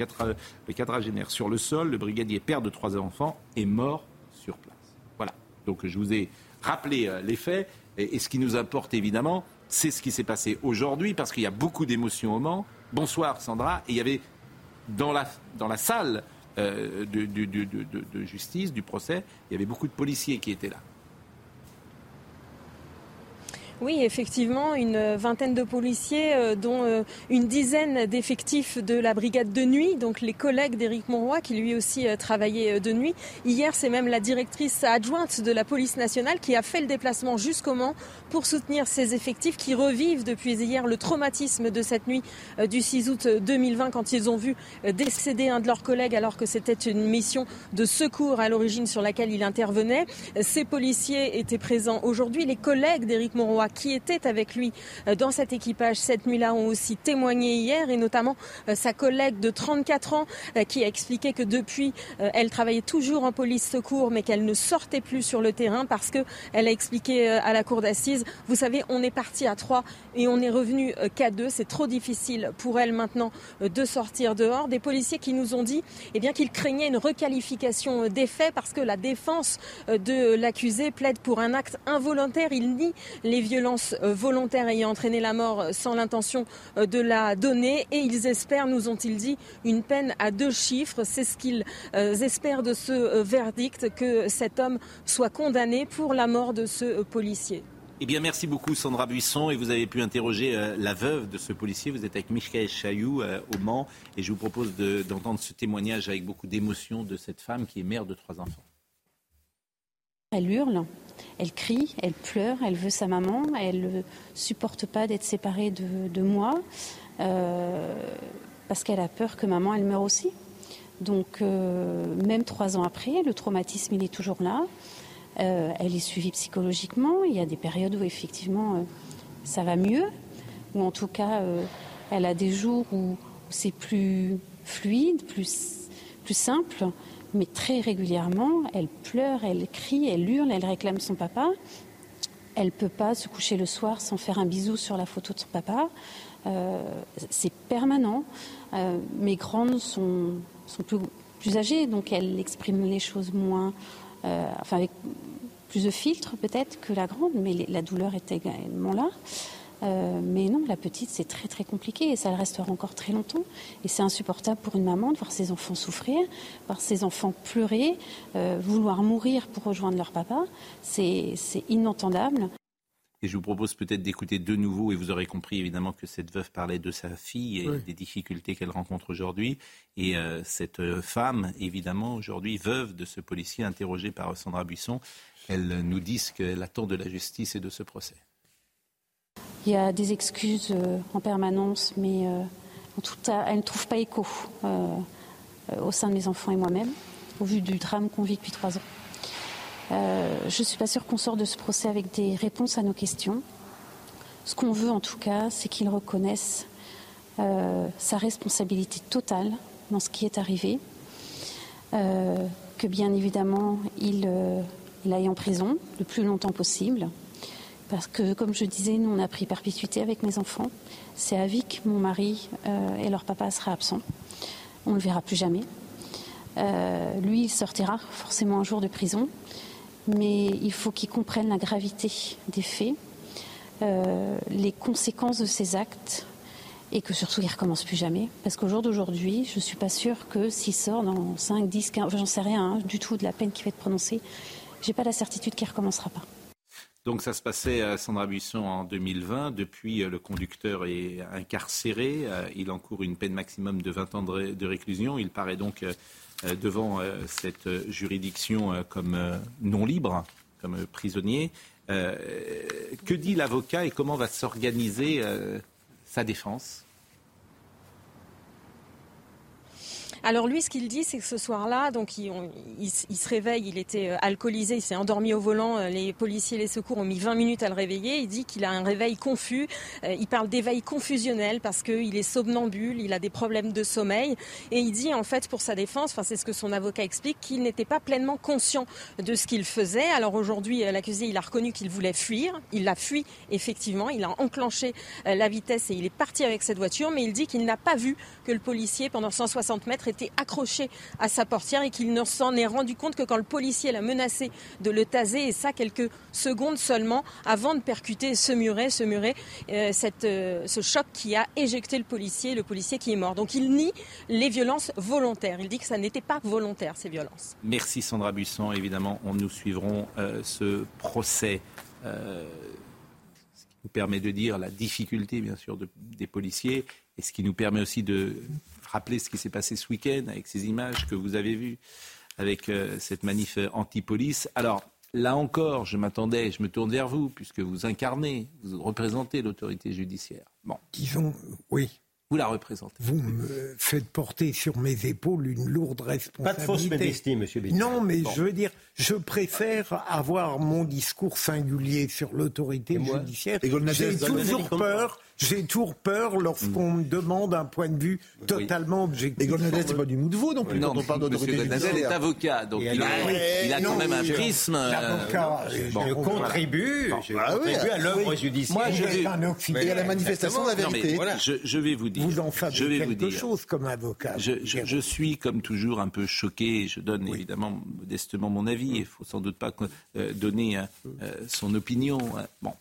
quadragénaire sur le sol. Le brigadier, père de trois enfants, est mort sur place. Voilà. Donc je vous ai rappelé euh, les faits. Et, ce qui nous importe évidemment, c'est ce qui s'est passé aujourd'hui, parce qu'il y a beaucoup d'émotions au Mans. Bonsoir Sandra. Et il y avait dans la, dans la salle euh, de justice, du procès, il y avait beaucoup de policiers qui étaient là. Oui, effectivement, une vingtaine de policiers, euh, dont euh, une dizaine d'effectifs de la brigade de nuit, donc les collègues d'Éric Monroy, qui lui aussi euh, travaillait de nuit. Hier, c'est même la directrice adjointe de la police nationale qui a fait le déplacement jusqu'au Mans pour soutenir ces effectifs qui revivent depuis hier le traumatisme de cette nuit du 6 août 2020 quand ils ont vu décéder un de leurs collègues alors que c'était une mission de secours à l'origine sur laquelle il intervenait. Ces policiers étaient présents aujourd'hui. Les collègues d'Éric Monroy qui étaient avec lui euh, dans cet équipage cette nuit-là ont aussi témoigné hier et notamment euh, sa collègue de 34 ans euh, qui a expliqué que depuis elle travaillait toujours en police secours mais qu'elle ne sortait plus sur le terrain parce que elle a expliqué à la cour d'assises vous savez on est parti à trois et on est revenu qu'à deux. C'est trop difficile pour elle maintenant de sortir dehors des policiers qui nous ont dit eh bien qu'ils craignaient une requalification des faits parce que la défense de l'accusé plaide pour un acte involontaire. Il nie les violences euh, volontaire ayant entraîné la mort sans l'intention euh, de la donner. Et ils espèrent, nous ont-ils dit, une peine à deux chiffres. C'est ce qu'ils euh, espèrent de ce verdict, que cet homme soit condamné pour la mort de ce policier. Eh bien, merci beaucoup Sandra Buisson et vous avez pu interroger la veuve de ce policier. Vous êtes avec Michael Chailloux au Mans et je vous propose d'entendre ce témoignage avec beaucoup d'émotion de cette femme qui est mère de trois enfants. Elle hurle, elle crie, elle pleure, elle veut sa maman, elle ne supporte pas d'être séparée de, moi euh, parce qu'elle a peur que maman elle meure aussi. Donc euh, même trois ans après, le traumatisme il est toujours là. Euh, elle est suivie psychologiquement. Il y a des périodes où effectivement ça va mieux, ou en tout cas elle a des jours où, c'est plus fluide, plus, plus simple. Mais très régulièrement, elle pleure, elle crie, elle hurle, elle réclame son papa. Elle ne peut pas se coucher le soir sans faire un bisou sur la photo de son papa. Euh, c'est permanent. Euh, mes grandes sont, plus, plus, âgées, donc elles expriment les choses moins, euh, enfin avec plus de filtres peut-être que la grande, mais la douleur est également là. Euh, mais non, la petite, c'est très très compliqué et ça le restera encore très longtemps. Et c'est insupportable pour une maman de voir ses enfants souffrir, voir ses enfants pleurer, euh, vouloir mourir pour rejoindre leur papa. C'est inentendable. Et je vous propose peut-être d'écouter de nouveau, et vous aurez compris évidemment que cette veuve parlait de sa fille et des difficultés qu'elle rencontre aujourd'hui. Et euh, cette femme, évidemment, aujourd'hui veuve de ce policier interrogé par Sandra Buisson, elle nous dit ce qu'elle attend de la justice et de ce procès. Il y a des excuses euh, en permanence, mais euh, en tout cas, elles ne trouvent pas écho euh, au sein de mes enfants et moi-même, au vu du drame qu'on vit depuis trois ans. je ne suis pas sûre qu'on sort de ce procès avec des réponses à nos questions. Ce qu'on veut en tout cas, c'est qu'ils reconnaissent sa responsabilité totale dans ce qui est arrivé, que bien évidemment il, il aille en prison le plus longtemps possible, parce que, comme je disais, nous, on a pris perpétuité avec mes enfants. C'est à que mon mari euh, et leur papa sera absent. On ne le verra plus jamais. Euh, lui, il sortira forcément un jour de prison, mais il faut qu'il comprenne la gravité des faits, euh, les conséquences de ses actes, et que surtout il ne recommence plus jamais. Parce qu'au jour d'aujourd'hui, je ne suis pas sûre que s'il sort dans 5, 10, 15, j'en sais rien hein, du tout de la peine qui va être prononcée, j'ai pas la certitude qu'il ne recommencera pas. Donc ça se passait à Sandra Buisson en 2020. Depuis, euh, le conducteur est incarcéré. Euh, il encourt une peine maximum de 20 ans de réclusion. Il paraît donc euh, devant cette juridiction comme non libre, comme prisonnier. Que dit l'avocat et comment va s'organiser sa défense? Alors lui, ce qu'il dit, c'est que ce soir-là, donc il, se réveille, il était euh, alcoolisé, il s'est endormi au volant. Euh, les policiers, les secours ont mis 20 minutes à le réveiller. Il dit qu'il a un réveil confus. Euh, il parle d'éveil confusionnel parce qu'il est somnambule, il a des problèmes de sommeil. Et il dit en fait, pour sa défense, enfin c'est ce que son avocat explique, qu'il n'était pas pleinement conscient de ce qu'il faisait. Alors aujourd'hui, l'accusé, il a reconnu qu'il voulait fuir. Il l'a fui effectivement. Il a enclenché la vitesse et il est parti avec cette voiture. Mais il dit qu'il n'a pas vu que le policier, pendant 160 mètres, était accroché à sa portière et qu'il ne s'en est rendu compte que quand le policier l'a menacé de le taser, et ça quelques secondes seulement, avant de percuter ce muret, ce muret, euh, euh, ce choc qui a éjecté le policier, le policier qui est mort. Donc il nie les violences volontaires. Il dit que ça n'était pas volontaire, ces violences. Merci Sandra Buisson. Évidemment, on nous suivrons euh, ce procès. ce qui nous permet de dire la difficulté, bien sûr, des policiers et ce qui nous permet aussi de rappeler ce qui s'est passé ce week-end avec ces images que vous avez vues avec euh, cette manif anti-police. Alors, là encore, je m'attendais, je me tourne vers vous, puisque vous incarnez, vous représentez l'autorité judiciaire. Bon. Disons, oui. Vous la représentez. Vous me faites porter sur mes épaules une lourde responsabilité. Pas de fausse modestie, monsieur Bénier. Non, mais je veux dire, je préfère avoir mon discours singulier sur l'autorité judiciaire. J'ai toujours peur j'ai toujours peur lorsqu'on me demande un point de vue totalement objectif. Et Golnadel, c'est pas du mou de veau non plus non, quand on parle d'autorité judiciaire. est avocat, donc il, a, il a, quand même un prisme. L'avocat, euh, je contribue, je bah contribue à l'œuvre judiciaire. Moi, je vais, un et à la manifestation de la vérité. Voilà. Je, je, vais vous dire. Vous en faites quelque chose comme avocat. Je, je, suis, comme toujours, un peu choqué. Je donne évidemment modestement mon avis. Il faut sans doute pas euh, donner euh, son opinion. Bon.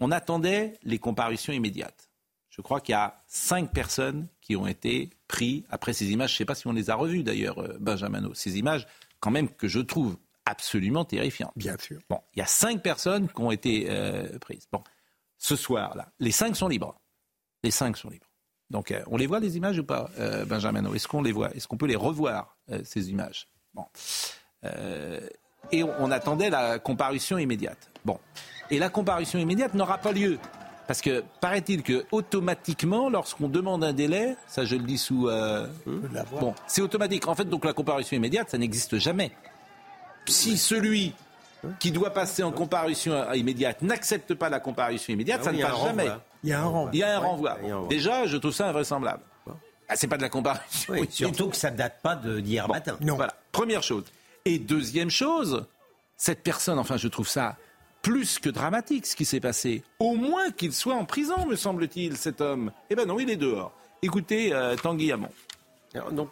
On attendait les comparutions immédiates. Je crois qu'il y a cinq personnes qui ont été prises après ces images. Je ne sais pas si on les a revues d'ailleurs, euh, Benjamin. Ces images, quand même, que je trouve absolument terrifiantes. Bien sûr. Bon, il y a cinq personnes qui ont été euh, prises. Bon, ce soir-là, les cinq sont libres. Les cinq sont libres. Donc, euh, on les voit les images ou pas, Benjamin Est-ce qu'on les voit? Est-ce qu'on peut les revoir ces images? Bon. et on attendait la comparution immédiate. Bon. Et la comparution immédiate n'aura pas lieu. Parce que paraît-il que automatiquement, lorsqu'on demande un délai, ça je le dis sous. Euh, bon, c'est automatique. En fait, donc la comparution immédiate, ça n'existe jamais. Si celui qui doit passer en comparution immédiate n'accepte pas la comparution immédiate, ah ça ne passe jamais. Il y a un renvoi. Il y a un renvoi. Déjà, je trouve ça invraisemblable. Ah, c'est pas de la comparaison. Oui, surtout que ça date pas d'hier matin. Non. Voilà, première chose. Et deuxième chose, cette personne, enfin, je trouve ça plus que dramatique ce qui s'est passé. Au moins qu'il soit en prison, me semble-t-il, cet homme. Eh ben non, il est dehors. Écoutez, euh, Tanguy. Donc,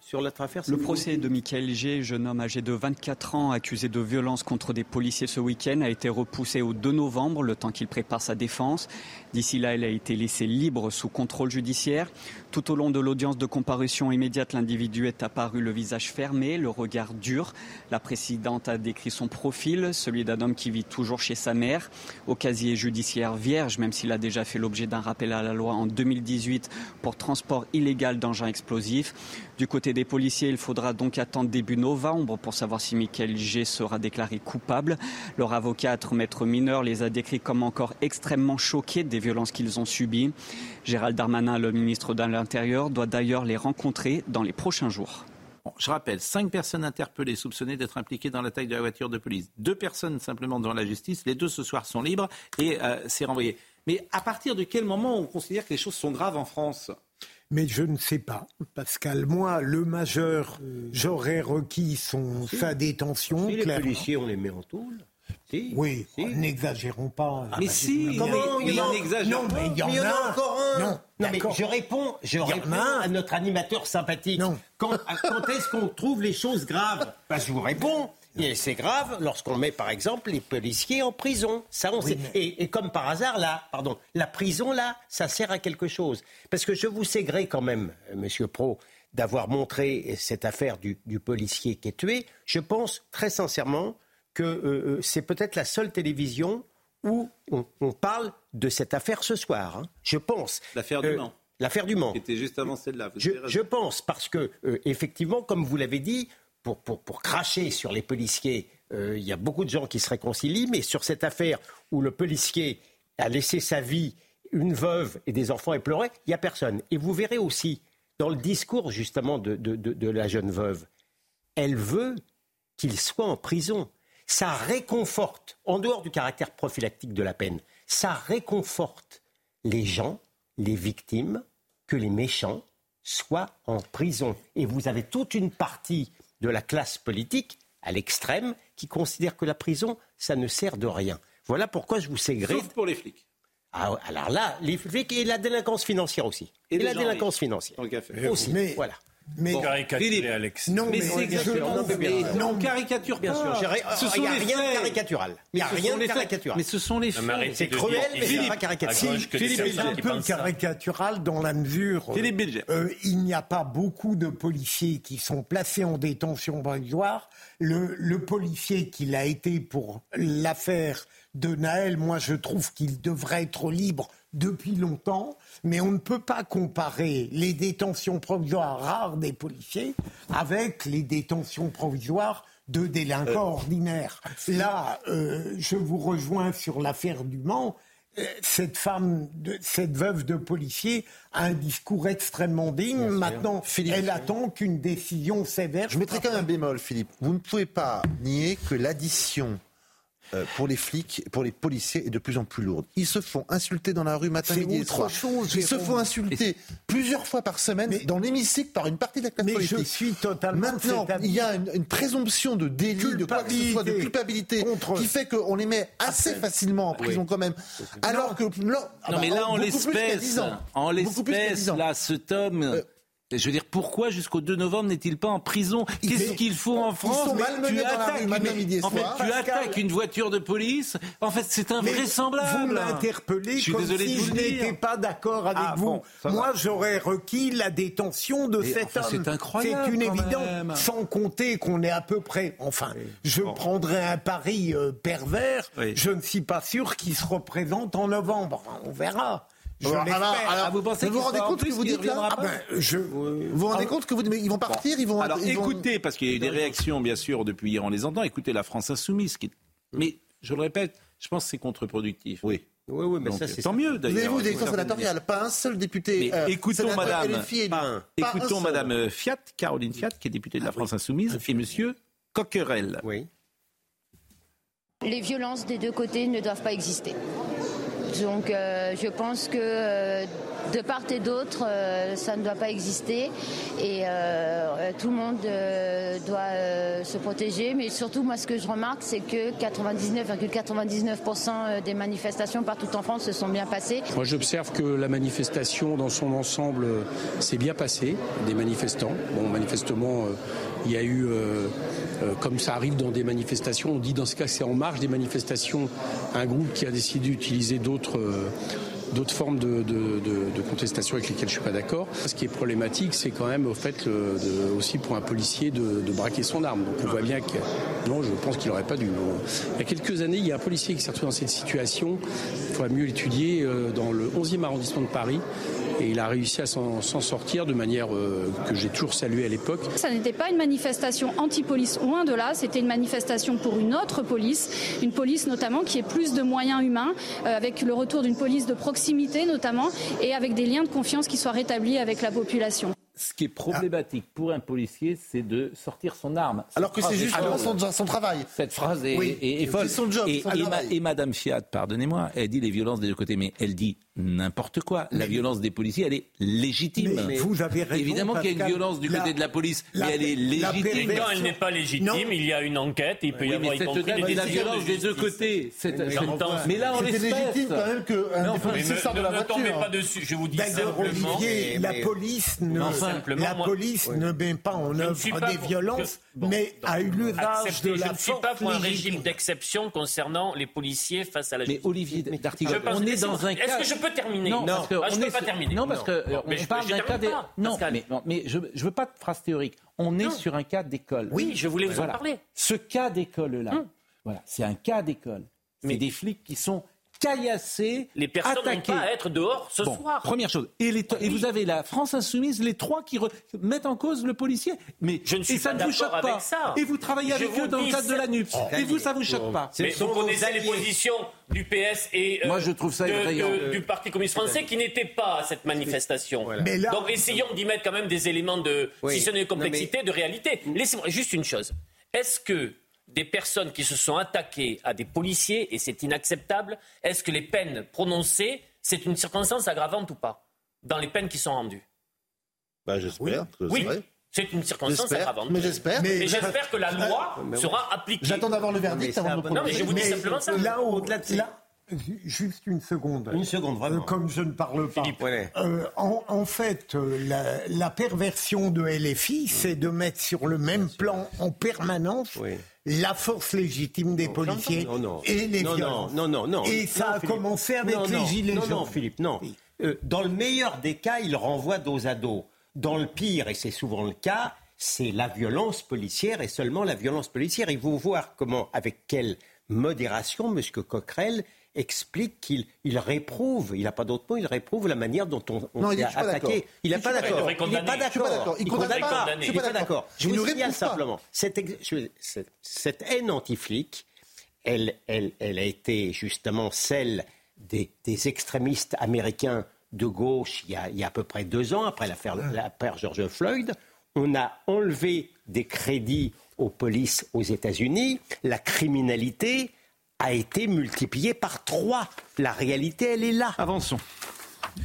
sur l'autre affaire, Le procès de Michael G, jeune homme âgé de 24 ans, accusé de violence contre des policiers ce week-end, a été repoussé au 2 novembre, le temps qu'il prépare sa défense. D'ici là, il a été laissé libre sous contrôle judiciaire. Tout au long de l'audience de comparution immédiate, l'individu est apparu le visage fermé, le regard dur. La présidente a décrit son profil, celui d'un homme qui vit toujours chez sa mère, au casier judiciaire vierge, même s'il a déjà fait l'objet d'un rappel à la loi en 2018 pour transport illégal d'engins explosifs. Du côté des policiers, il faudra donc attendre début novembre pour savoir si Michael G sera déclaré coupable. Leur avocate, maître mineur, les a décrits comme encore extrêmement choqués des violences qu'ils ont subies. Gérald Darmanin, le ministre de l'Intérieur, doit d'ailleurs les rencontrer dans les prochains jours. je rappelle, cinq personnes interpellées soupçonnées d'être impliquées dans l'attaque de la voiture de police. Deux personnes simplement devant la justice. Les deux ce soir sont libres et euh, c'est renvoyé. Mais à partir de quel moment on considère que les choses sont graves en France? Mais je ne sais pas, Pascal. Moi, le majeur, j'aurais requis son, sa détention. Si les policiers, on les met en tôle. Si, oui, n'exagérons pas. mais si, comment il, en... exagère. Non, mais il y en, a, encore un. Non, non mais je réponds, je réponds à notre animateur sympathique. Quand, quand est-ce qu'on trouve les choses graves? Bah, Je vous réponds. Et c'est grave lorsqu'on met, par exemple, les policiers en prison. Ça, on sait. Et, comme par hasard, là, pardon, la prison, là, ça sert à quelque chose. Parce que je vous sais gré quand même, euh, Monsieur Pro, d'avoir montré cette affaire du, policier qui est tué. Je pense très sincèrement que euh, euh, c'est peut-être la seule télévision où on, parle de cette affaire ce soir. Hein. Je pense. L'affaire du Mans. L'affaire du Mans. Qui était juste avant celle-là. Je, je, pense parce que effectivement, comme vous l'avez dit, pour, cracher sur les policiers, euh, il y a beaucoup de gens qui se réconcilient, mais sur cette affaire où le policier a laissé sa vie, une veuve et des enfants et pleurait, il n'y a personne. Et vous verrez aussi, dans le discours justement de la jeune veuve, elle veut qu'il soit en prison. Ça réconforte, en dehors du caractère prophylactique de la peine, ça réconforte les gens, les victimes, que les méchants soient en prison. Et vous avez toute une partie de la classe politique à l'extrême qui considère que la prison, ça ne sert de rien. Voilà pourquoi je vous sais Sauf pour les flics. Ah, alors là, les flics et la délinquance financière aussi. Et, la délinquance financière. Aussi. Mais, voilà. Mais bon, Alex. Non, mais, c'est exactement. Mais, non, caricature bien sûr. Ce sont il n'y a rien de caricatural. Il n'y a rien de caricatural. Mais ce sont les faits. C'est cruel, mais c'est pas caricatural. C'est un peu caricatural dans la mesure. Philippe euh, il n'y a pas beaucoup de policiers qui sont placés en détention provisoire. Le, le policier qui l'a été pour l'affaire de Naël, moi je trouve qu'il devrait être libre depuis longtemps, mais on ne peut pas comparer les détentions provisoires rares des policiers avec les détentions provisoires de délinquants euh. ordinaires. Là, euh, je vous rejoins sur l'affaire du Mans. Euh, cette femme, cette veuve de policier a un discours extrêmement digne. Maintenant, elle attend qu'une décision sévère. Je mettrai quand même un bémol, Philippe. Vous ne pouvez pas nier que l'addition pour les flics, pour les policiers est de plus en plus lourde. Ils se font insulter dans la rue matin, midi et soir. Ils se font insulter plusieurs fois par semaine dans l'hémicycle par une partie de la classe mais politique. Je suis totalement Maintenant, il y a une, présomption de délit, de quoi que ce soit, de culpabilité, qui fait qu'on les met assez facilement en prison quand même. Alors que non, mais là, en l'espèce, en l'espèce, là, ce tome. Euh, je veux dire, pourquoi jusqu'au 2 novembre n'est-il pas en prison? Qu'est-ce qu'il faut en France? Tu attaques, en fait, tu attaques une voiture de police. En fait, c'est invraisemblable. Vous m'interpellez comme si je n'étais pas d'accord avec ah, vous. Moi, j'aurais requis la détention de cet homme. C'est incroyable. C'est une évidence. Sans compter qu'on est à peu près. Enfin, je prendrais un pari euh, pervers. Je ne suis pas sûr qu'il se représente en novembre. On verra. Je alors, alors, vous pensez vous, vous rendez compte que vous dites là ah ben, je, Vous vous rendez compte que vous dites mais ils vont partir, ils vont. Alors ils écoutez, parce qu'il y a eu des réactions bien sûr depuis hier, on les entend. Écoutez la France insoumise, qui... mais je le répète, je pense que c'est contre-productif. Oui. Oui, oui, mais ça, c'est tant mieux d'ailleurs. Vous avez-vous des élections sénatoriales, pas un seul député. Mais euh, écoutons Madame, écoutons Madame Fiat, Caroline Fiat, qui est députée de la ah France Insoumise, et Monsieur Coquerel. Oui. Les violences des deux côtés ne doivent pas exister. Donc euh, je pense que euh, de part et d'autre, euh, ça ne doit pas exister et tout le monde doit se protéger. Mais surtout, moi, ce que je remarque, c'est que 99,99% des manifestations partout en France se sont bien passées. Moi, j'observe que la manifestation dans son ensemble s'est bien passée, des manifestants. Bon, manifestement, il y a eu, comme ça arrive dans des manifestations, on dit dans ce cas c'est en marge des manifestations, un groupe qui a décidé d'utiliser d'autres euh, d'autres formes de, contestation avec lesquelles je suis pas d'accord. Ce qui est problématique, c'est quand même au fait aussi pour un policier de, braquer son arme. Donc on voit bien que non, je pense qu'il n'aurait pas dû. Il y a quelques années, il y a un policier qui s'est retrouvé dans cette situation. Il faudrait mieux l'étudier euh, dans le 11e arrondissement de Paris et il a réussi à s'en sortir de manière euh, que j'ai toujours saluée à l'époque. Ça n'était pas une manifestation anti-police, loin de là, c'était une manifestation pour une autre police, une police notamment qui ait plus de moyens humains, euh, avec le retour d'une police de proximité notamment, et avec des liens de confiance qui soient rétablis avec la population ce qui est problématique pour un policier, c'est de sortir son arme. Alors que c'est justement son, son, travail. Cette phrase est, est, folle. Son job, et, et, Madame Fiat, pardonnez-moi, elle dit les violences des deux côtés, mais elle dit n'importe quoi. La violence des policiers, elle est légitime. Mais, vous avez raison. Évidemment qu'il y a une violence du côté de la police, mais elle est légitime. Quand elle n'est pas légitime, il y a une enquête, il peut y avoir y compris des la violence des deux côtés. Mais là, on l'espèce. C'est légitime quand même qu'un policier sorte de la voiture. Ne tombez pas dessus. Je vous dis simplement. La police ne la police ne met pas en œuvre des violences, mais a eu l'usage de la Je ne suis pas pour un régime d'exception concernant les policiers face à la justice. Mais Olivier on est dans un cas... Que peux terminer Non, parce que ah, je ne peux pas terminer. Non, parce qu'on parle d'un cas... Non, mais je ne veux pas de phrase théorique. On est sur un cas d'école. Oui, je voulais vous en parler. Ce cas d'école-là, hum. voilà, c'est un cas d'école. Mais des flics qui sont caillasser, Les personnes n'ont pas à être dehors ce soir. Première chose. Et, les, et, vous avez la France insoumise, les trois qui mettent en cause le policier. Mais je ne suis et ça ne vous choque pas. Ça. Et vous travaillez avec eux dans le cadre de la NUPS. Et vous, ça vous choque pas. Mais vous connaissez les positions du PS et euh, Moi, je trouve ça de, du Parti communiste français qui n'étaient pas à cette manifestation. Donc essayons d'y mettre quand même des éléments de, si ce n'est de complexité, de réalité. Laissez-moi juste une chose. Est-ce que des personnes qui se sont attaquées à des policiers, et c'est inacceptable, est-ce que les peines prononcées, c'est une circonstance aggravante ou pas Dans les peines qui sont rendues? Bah, J'espère. Oui. C'est une circonstance aggravante. Mais j'espère. Mais, j'espère que la loi sera appliquée. J'attends d'avoir le verdict avant de Non, mais je vous dis simplement ça. Là, au-delà de Juste une seconde. Une seconde, vraiment. Euh, comme je ne parle pas. Euh, en, fait, euh, la, perversion de LFI, c'est de mettre sur le même plan en permanence la force légitime des policiers et les non, violences. Non, non, non, Et ça a commencé avec les gilets jaunes. Non, Philippe, non. dans le meilleur des cas, il renvoie dos à dos. Dans le pire, et c'est souvent le cas, c'est la violence policière et seulement la violence policière. Il faut voir comment, avec quelle modération, M. Coquerel explique qu'il il réprouve, il n'a pas d'autre mot, il réprouve la manière dont on, on s'est attaqué. Il n'est pas d'accord. Il n'est pas d'accord. Il ne pas. D'accord. Je vous signale simplement. Cette, cette haine anti-flic, elle, elle, elle a été justement celle des, des extrémistes américains de gauche il y, a, il y a à peu près deux ans, après l'affaire George Floyd. On a enlevé des crédits aux polices aux États-Unis. La criminalité a été multiplié par trois. La réalité, elle est là. Avançons.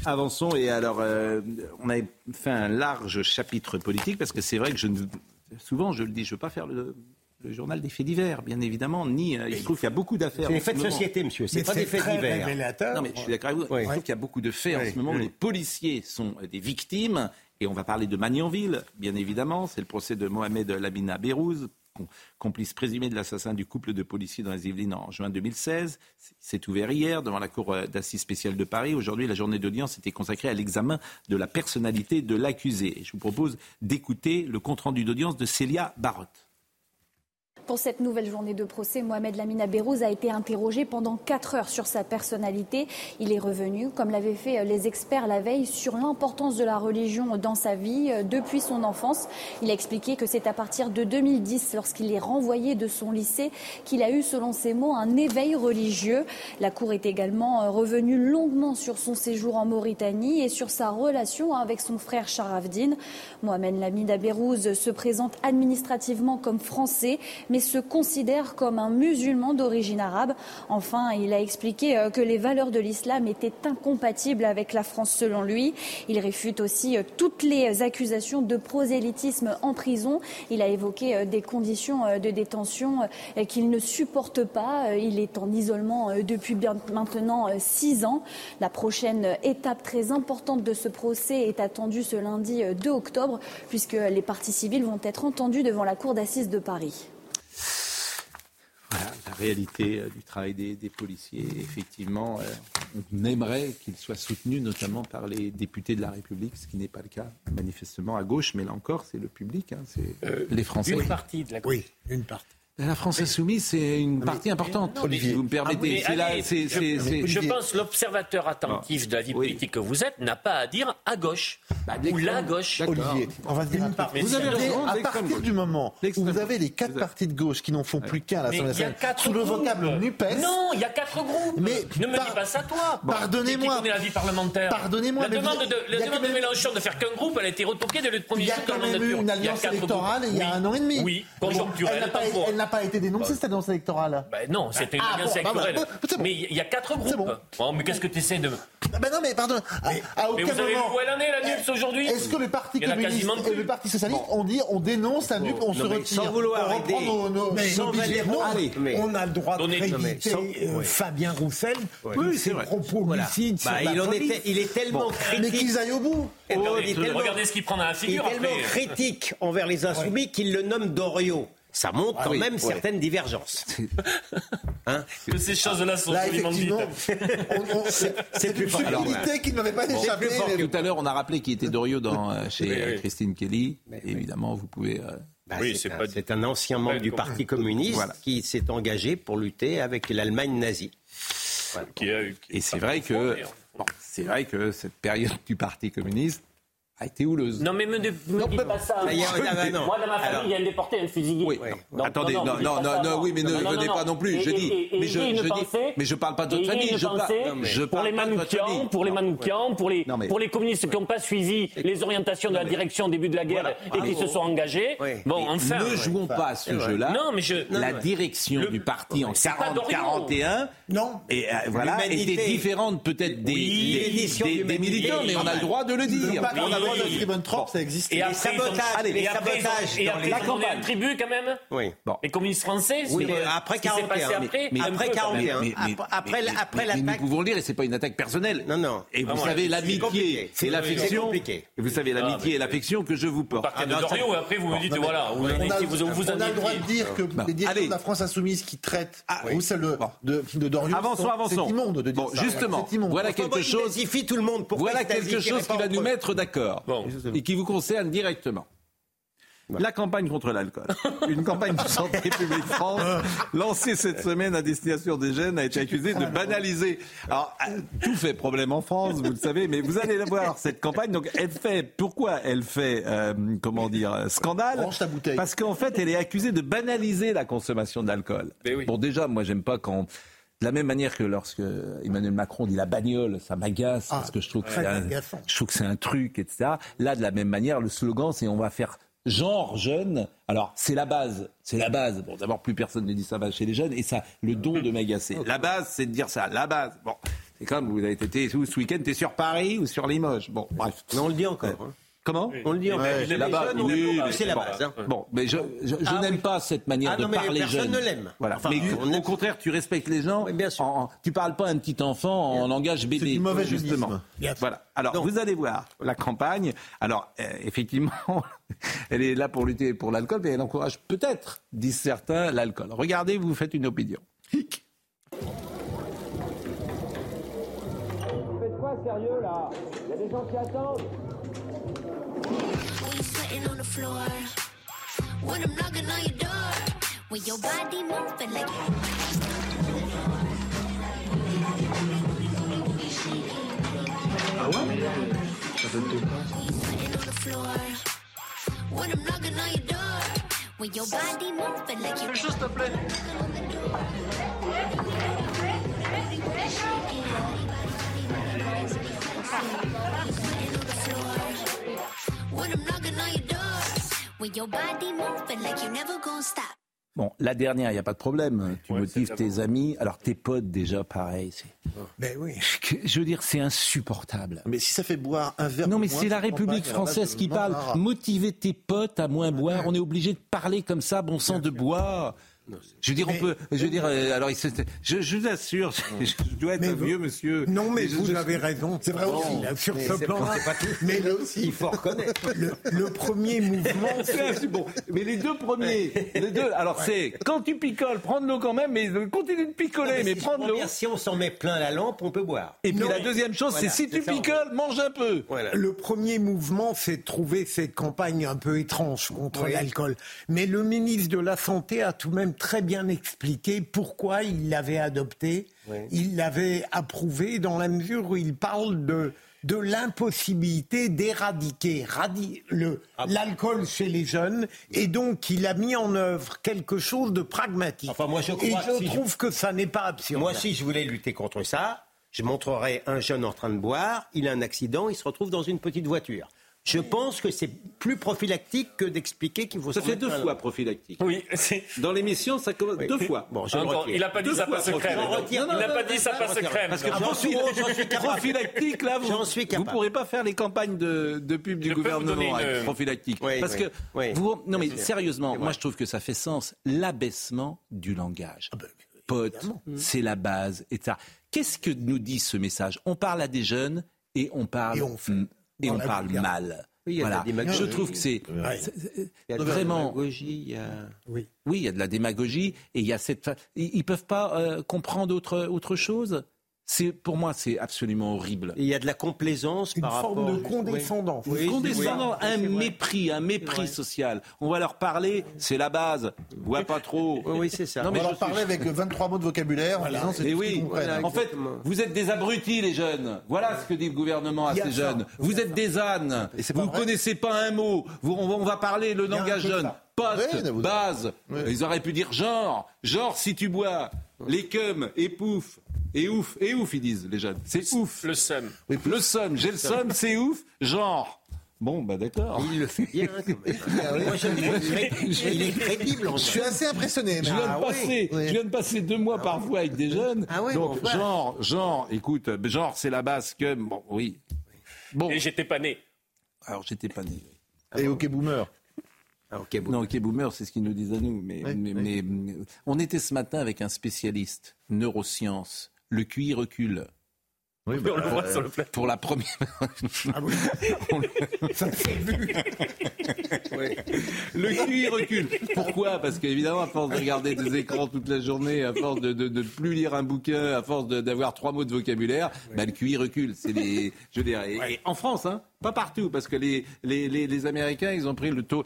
Avançons. Et alors, euh, on a fait un large chapitre politique parce que c'est vrai que je ne, souvent, je le dis, je ne veux pas faire le, journal des faits divers, bien évidemment, ni euh, il se trouve qu'il y a beaucoup d'affaires. C'est des faits de société, monsieur. C'est pas des faits divers. Non, mais je suis d'accord avec vous. Il trouve qu'il y a beaucoup de faits en ce moment. Les policiers sont des victimes. Et on va parler de Magnanville, bien évidemment. C'est le procès de Mohamed Labina Bérouz, complice présumé de l'assassin du couple de policiers dans les Yvelines en juin 2016. C'est ouvert hier devant la Cour d'assises spéciale de Paris. Aujourd'hui, la journée d'audience était consacrée à l'examen de la personnalité de l'accusé. Je vous propose d'écouter le compte-rendu d'audience de Célia Barotte. Pour cette nouvelle journée de procès, Mohamed Lamina Bérouz a été interrogé pendant 4 heures sur sa personnalité. Il est revenu, comme l'avaient fait les experts la veille, sur l'importance de la religion dans sa vie euh, depuis son enfance. Il a expliqué que c'est à partir de 2010, lorsqu'il est renvoyé de son lycée, qu'il a eu, selon ses mots, un éveil religieux. La Cour est également euh, revenue longuement sur son séjour en Mauritanie et sur sa relation avec son frère Sharafdin. Mohamed Lamina Bérouz se présente administrativement comme français, se considère comme un musulman d'origine arabe. Enfin, il a expliqué euh, que les valeurs de l'islam étaient incompatibles avec la France selon lui. Il réfute aussi euh, toutes les accusations de prosélytisme en prison. Il a évoqué euh, des conditions de détention qu'il ne supporte pas. Il est en isolement depuis maintenant six ans. La prochaine étape très importante de ce procès est attendue ce lundi 2 octobre, puisque les parties civiles vont être entendues devant la Cour d'assises de Paris la réalité euh, du travail des, policiers. Effectivement, euh, on aimerait qu'il soit soutenu notamment par les députés de la République, ce qui n'est pas le cas manifestement à gauche, mais là encore, c'est le public, hein, c'est euh, les Français. Une partie de la gauche. Oui, une partie. La France insoumise, c'est une partie importante. Olivier, vous me permettez. Ah, je, pense l'observateur attentif de la vie politique que vous êtes n'a pas à dire à gauche bah, ou la gauche. Olivier, on va dire Vous avez raison. À partir du moment où vous avez les quatre partis de gauche qui n'en font plus qu'un à l'Assemblée nationale sous le vocable NUPES. Non, il y a quatre groupes. Mais ne me dis pas ça, toi. Pardonnez-moi. Qui la vie parlementaire. Pardonnez-moi. La demande de Mélenchon de faire qu'un groupe, elle a été retoquée dès le premier tour. Il y a quand même eu une alliance électorale il y a un an et demi. Oui, conjoncturelle. N'a pas été dénoncée l'annonce électorale? Ben Non, c'était une ah, alliance électorale. mais il y a quatre groupes. Bon. mais qu'est-ce que tu essaies de. Ben non, mais pardon. Mais, à, aucun vous avez moment... vu où elle en est, la NUPS, aujourd'hui Est-ce que le Parti communiste et le Parti socialiste ont dit on dénonce la NUPS, on se retire Sans vouloir aider. On a le droit de créditer euh, Fabien Roussel. Oui, ses propos lucides sur bah, la police. Il est tellement critique. Mais qu'ils aillent au bout. Regardez ce qu'il prend dans la figure. Il est tellement critique envers les insoumis qu'il le nomme Doriot ça montre quand même certaines divergences. Hein que ces choses-là sont Là, effectivement, c'est plus fort. qui ne m'avait pas échappé. Tout à l'heure, on a rappelé qui était Dorio dans, euh, chez Christine Kelly. évidemment, vous pouvez. Euh, bah, c'est un, ancien membre du Parti communiste qui s'est engagé pour lutter avec l'Allemagne nazie. Et c'est vrai que c'est vrai que cette période du Parti communiste a été houleuse. Non, mais me, me dites pas ça. Moi, dans ma famille, il y a un déporté, un fusillé. Oui. Attendez, non, non, non, non, oui, mais ne venez pas non plus. Je dis, mais je, je dis, mais je parle pas de votre famille. Je parle, je pour les Manoukians, pour les Manoukians, pour les, pour les communistes qui n'ont pas suivi les orientations de la direction au début de la guerre et qui se sont engagés. Bon, enfin. Ne jouons pas à ce jeu-là. Non, mais je. La direction du parti en 40-41, non, et euh, voilà, était différente peut-être des militants, mais on a le droit de le dire ça existe. Et après, sabotages, les sabotages et après, la campagne. tribu quand même. Oui. Bon. Les communistes français. Oui, mais après 41. Après, mais, après 41. Après, après l'attaque. Nous pouvons le dire, et c'est pas une attaque personnelle. Non, non. Et vous savez l'amitié et l'affection. Vous savez l'amitié et l'affection que je vous porte. Partez de Doriot et après vous me dites voilà. On a le droit de dire que les dirigeants de la France insoumise qui traitent Roussel de Doriot. Avançons, avançons. C'est immonde de dire ça. Justement, voilà quelque chose. tout le monde. Voilà quelque chose qui va nous mettre d'accord et qui vous concerne directement. La campagne contre l'alcool. Une campagne de santé publique France lancée cette semaine à destination des jeunes a été accusée de banaliser. Alors, tout fait problème en France, vous le savez, mais vous allez la voir, cette campagne. Donc, elle fait, pourquoi elle fait, euh, comment dire, scandale Parce qu'en fait, elle est accusée de banaliser la consommation d'alcool. Bon, déjà, moi, j'aime pas quand de la même manière que lorsque Emmanuel Macron dit la bagnole, ça m'agace parce que je trouve que c'est un, je trouve que c'est un truc, etc. Là, de la même manière, le slogan, c'est on va faire genre jeune. Alors, c'est la base. C'est la base. Bon, d'abord, plus personne ne dit ça va chez les jeunes. Et ça, le don de m'agacer. La base, c'est de dire ça. La base. Bon. C'est comme vous avez été ce week-end, t'es sur Paris ou sur Limoges. Bon, bref. Mais on le dit encore. Hein. Comment On le dit en fait. Là-bas, oui, c'est la base. Hein. Bon, mais je, je, ah n'aime pas cette manière ah, de parler personne jeune. ne l'aime. Voilà. mais au contraire, tu respectes les gens. bien sûr. En, tu parles pas à un petit enfant en langage bébé. C'est du mauvais justement. Voilà. Alors, vous allez voir la campagne. Alors, euh, effectivement, elle est là pour lutter pour l'alcool, mais elle encourage peut-être, disent certains, l'alcool. Regardez, vous faites une opinion. Faites quoi sérieux là Il y a des gens qui attendent. Sitting on the floor. When I'm knocking on your door. When your body moving like. Ah ouais Ça donne tout When I'm knocking on your door. When your body moving like you. Juste te plaît. When on your door, Bon, la dernière, il n'y a pas de problème. Tu motives tes amis. Alors, tes potes, déjà, pareil. Mais oui. Je veux dire, c'est insupportable. Mais si ça fait boire un verre Non, mais c'est la République pas. Française qui parle. Motiver tes potes à moins boire. On est obligé de parler comme ça, bon sang de bois. Je veux dire, on peut. Je veux dire, euh, alors, je, je vous assure, je, je dois être un vieux monsieur. Non, mais vous je- avez raison. C'est vrai aussi, là, sur Mais ce plan-là. pas- c'est pas tout. Mais Là le, aussi, il faut reconnaître. Le, le premier mouvement, C'est bon. Mais les deux premiers, les deux, alors c'est quand tu picoles, prends de l'eau quand même, mais continue de picoler, mais, si je prends de comprends l'eau. Si on s'en met plein la lampe, on peut boire. Et puis Non. la deuxième chose, Voilà, c'est si tu picoles, mange un peu. Le premier mouvement, c'est de trouver cette campagne un peu étrange contre l'alcool. Mais le ministre de la Santé a tout de même très bien expliqué pourquoi il l'avait adopté. Oui. Il l'avait approuvé dans la mesure où il parle de de l'impossibilité d'éradiquer le- Ah l'alcool chez les jeunes et donc il a mis en œuvre quelque chose de pragmatique. Enfin, moi, je et crois, je si je- trouve que ça n'est pas absurde. Moi, si je voulais lutter contre ça, je montrerais un jeune en train de boire, il a un accident, il se retrouve dans une petite voiture. Je pense que c'est plus prophylactique que d'expliquer qu'il faut Ça s'en fait deux la fois lampe. prophylactique. Oui, Dans l'émission, ça commence deux fois. Bon, je Encore, retire. il n'a pas dit Deux ça passe crème. Il n'a pas dit ça passe crème. Parce que Ah, j'en suis- profil- j'en suis capable. prophylactique, là, vous J'en suis vous capable. pourrez pas faire les campagnes de, de pub du Je gouvernement une- avec prophylactique. Oui, Parce oui, que oui. vous, non mais sérieusement, moi je trouve que ça fait sens. L'abaissement du langage. Pote, c'est la base. Et ça. Qu'est-ce que nous dit ce message? On parle à des jeunes et on parle Et on fait. Et on parle mal. Oui, voilà. Je trouve que c'est Ouais. vraiment. démagogie, il y a... Oui. Oui, il y a de la démagogie et il y a cette. Ils, ils peuvent pas euh, comprendre autre autre chose? C'est pour moi, c'est absolument horrible. Et il y a de la complaisance Une par forme rapport... de condescendance. Oui. Oui, condescendant, oui, un mépris, un mépris social. On va leur parler, c'est la base. Bois pas trop. Oui, c'est ça. Non, On mais va leur suis- parler avec 23 mots de vocabulaire en disant c'est Mais tout ce oui, voilà. en fait, vous êtes des abrutis, les jeunes. Voilà ce que dit le gouvernement à ces ça. jeunes. Vous êtes des ânes. Et Vous ne connaissez pas un mot. Vous, on, va, on va parler le langage jeune. Poste, Oui, base. Ils auraient pu dire genre. Genre, si tu bois. Les cums, et pouf. Et ouf, et ouf, ils disent, les jeunes. C'est ouf. Le seum. Oui, le somme, j'ai le somme, c'est ouf. Genre. Bon, bah d'accord. Il le fait bien. Moi, je il est crédible. En Je suis assez impressionné. Je viens, Ah de oui, passer, oui. je viens de passer deux mois parfois avec des jeunes. Ah oui, donc, bon, voilà. genre, genre, écoute, genre, c'est la base que. Bon, oui. Bon, Et j'étais pas né. alors j'étais pas né. Et OK Boomer. Ah. Non, ok, boomer, c'est ce qu'ils nous disent à nous. Mais, Oui, mais, oui. mais, on était ce matin avec un spécialiste, neurosciences. Le QI recule. Oui, On le bah, voit euh, sur le plateau. Pour la première. Ah oui. Ça s'est vu. Le QI recule. Pourquoi? Parce qu'évidemment, à force de regarder des écrans toute la journée, à force de ne plus lire un bouquin, à force d'avoir trois mots de vocabulaire, bah, le QI recule. C'est les, je veux dire, et- et en France, hein, pas partout, parce que les, les, les, les Américains, ils ont pris le taux.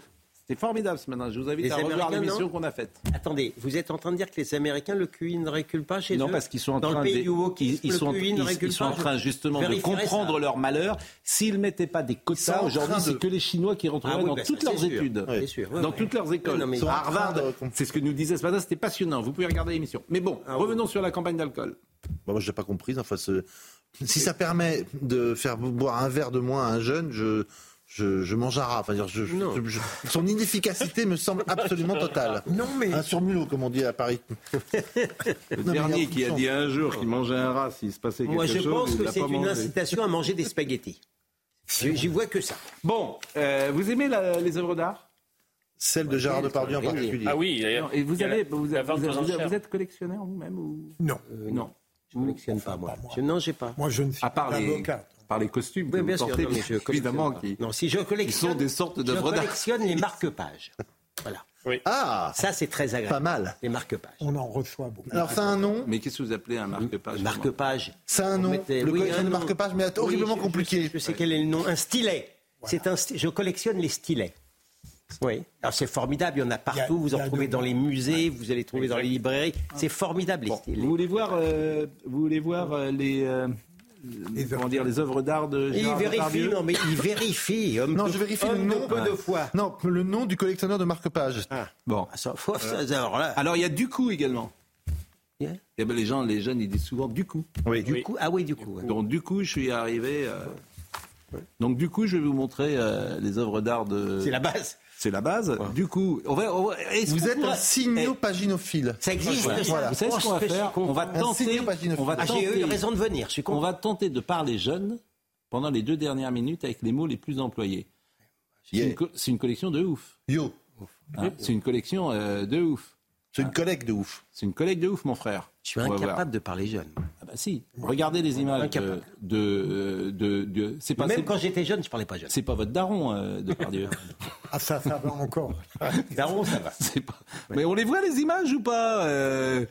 C'était formidable ce matin. Je vous invite Les à revoir l'émission non qu'on a faite. Attendez, vous êtes en train de dire que les Américains, le QI ne recule pas chez eux Non, parce qu'ils sont en Dans train le pays de- ils, sont, ils- ils en train justement de comprendre ça. leur malheur. S'ils ne mettaient pas des quotas, aujourd'hui, de- c'est que les Chinois qui rentreraient Ah oui, dans bah toutes c'est leurs sûr. études, Oui. Bien sûr, oui, dans toutes leurs écoles. Non, Harvard, de- c'est ce que nous disait ce matin, c'était passionnant. Vous pouvez regarder l'émission. Mais bon, Ah revenons sur la campagne d'alcool. Bah, moi, je n'ai pas compris. Enfin, si ça permet de faire boire un verre de moins à un jeune, je, je, je mange un rat. Enfin, dire, je- je- Non. je- son inefficacité me semble absolument totale. Non, mais Un surmulot, comme on dit à Paris. Le Non, dernier qui a dit un jour qu'il mangeait un rat s'il se passait quelque Moi, je chose, pense que c'est une mangé. incitation à manger des spaghettis. J'y vois que ça. Bon, euh, vous aimez la- les œuvres d'art? Celle de Gérard Depardieu en particulier. Ah oui, d'ailleurs. Et vous avez, la- vous, avez- vous, avez- êtes collectionneur vous-même ou? Non. non Je ne collectionne pas, moi. pas, moi. Je- non, j'ai pas. Moi, je ne suis À part pas les, avocat. Par les costumes que Oui, vous bien sûr. non, mais je évidemment, qui, Non, si je qui collectionne, sont des sortes je d'œuvres d'art. collectionne les marque-pages. Voilà. Ah, Ça, c'est très agréable. pas mal. Les marque-pages. On en reçoit beaucoup. Alors, c'est un nom. Mais qu'est-ce que vous appelez un marque-page Marque-page. C'est un nom. Le oui, collection de nom. marque-page, mais Oui, horriblement je- compliqué. Je, je sais quel est le nom. Un stylet. C'est un. sti- Je collectionne les stylets. Oui. Alors c'est formidable. Il y en a partout. A- vous en trouvez de- dans les musées. Vous allez trouver dans les librairies. C'est formidable les Bon, stylets. vous voulez voir, euh, vous voulez voir euh, les, euh, Les comment dire, les œuvres d'art de Et il vérifie. Non mais il vérifie. Homme Non, de- je vérifie le homme nom. de peu de foi. Non, le nom du collectionneur de marque-page. Bon. Ah, ça, faut- ça, alors là. Alors il y a du coup également. Yeah. Eh ben, les gens, les jeunes, ils disent souvent du coup. Oui. Du coup, ah oui, du coup. ouais. Donc du coup, je suis arrivé. euh, Donc du coup, je vais vous montrer euh, les œuvres d'art de. C'est la base. C'est la base. Du coup, on va, vous êtes un signopaginophile. Ça existe. Voilà. Vous savez ce qu'on va faire On va tenter. On va tenter. J'ai eu raison de venir. Je suis On va tenter de parler jeunes pendant les deux dernières minutes avec les mots les plus employés. C'est une, collection de ouf. Yo. Hein, c'est une collection euh, de ouf. C'est une collègue de ouf. C'est une collègue de ouf, mon frère. Je suis incapable de parler jeune. Ah bah si. Regardez les images de, de, de, c'est pas, Même quand j'étais jeune, je parlais pas jeune. C'est pas votre daron euh, de Pardieu. ah ça, ça va encore. daron, ça va. Pas... Mais on les voit les images ou pas euh...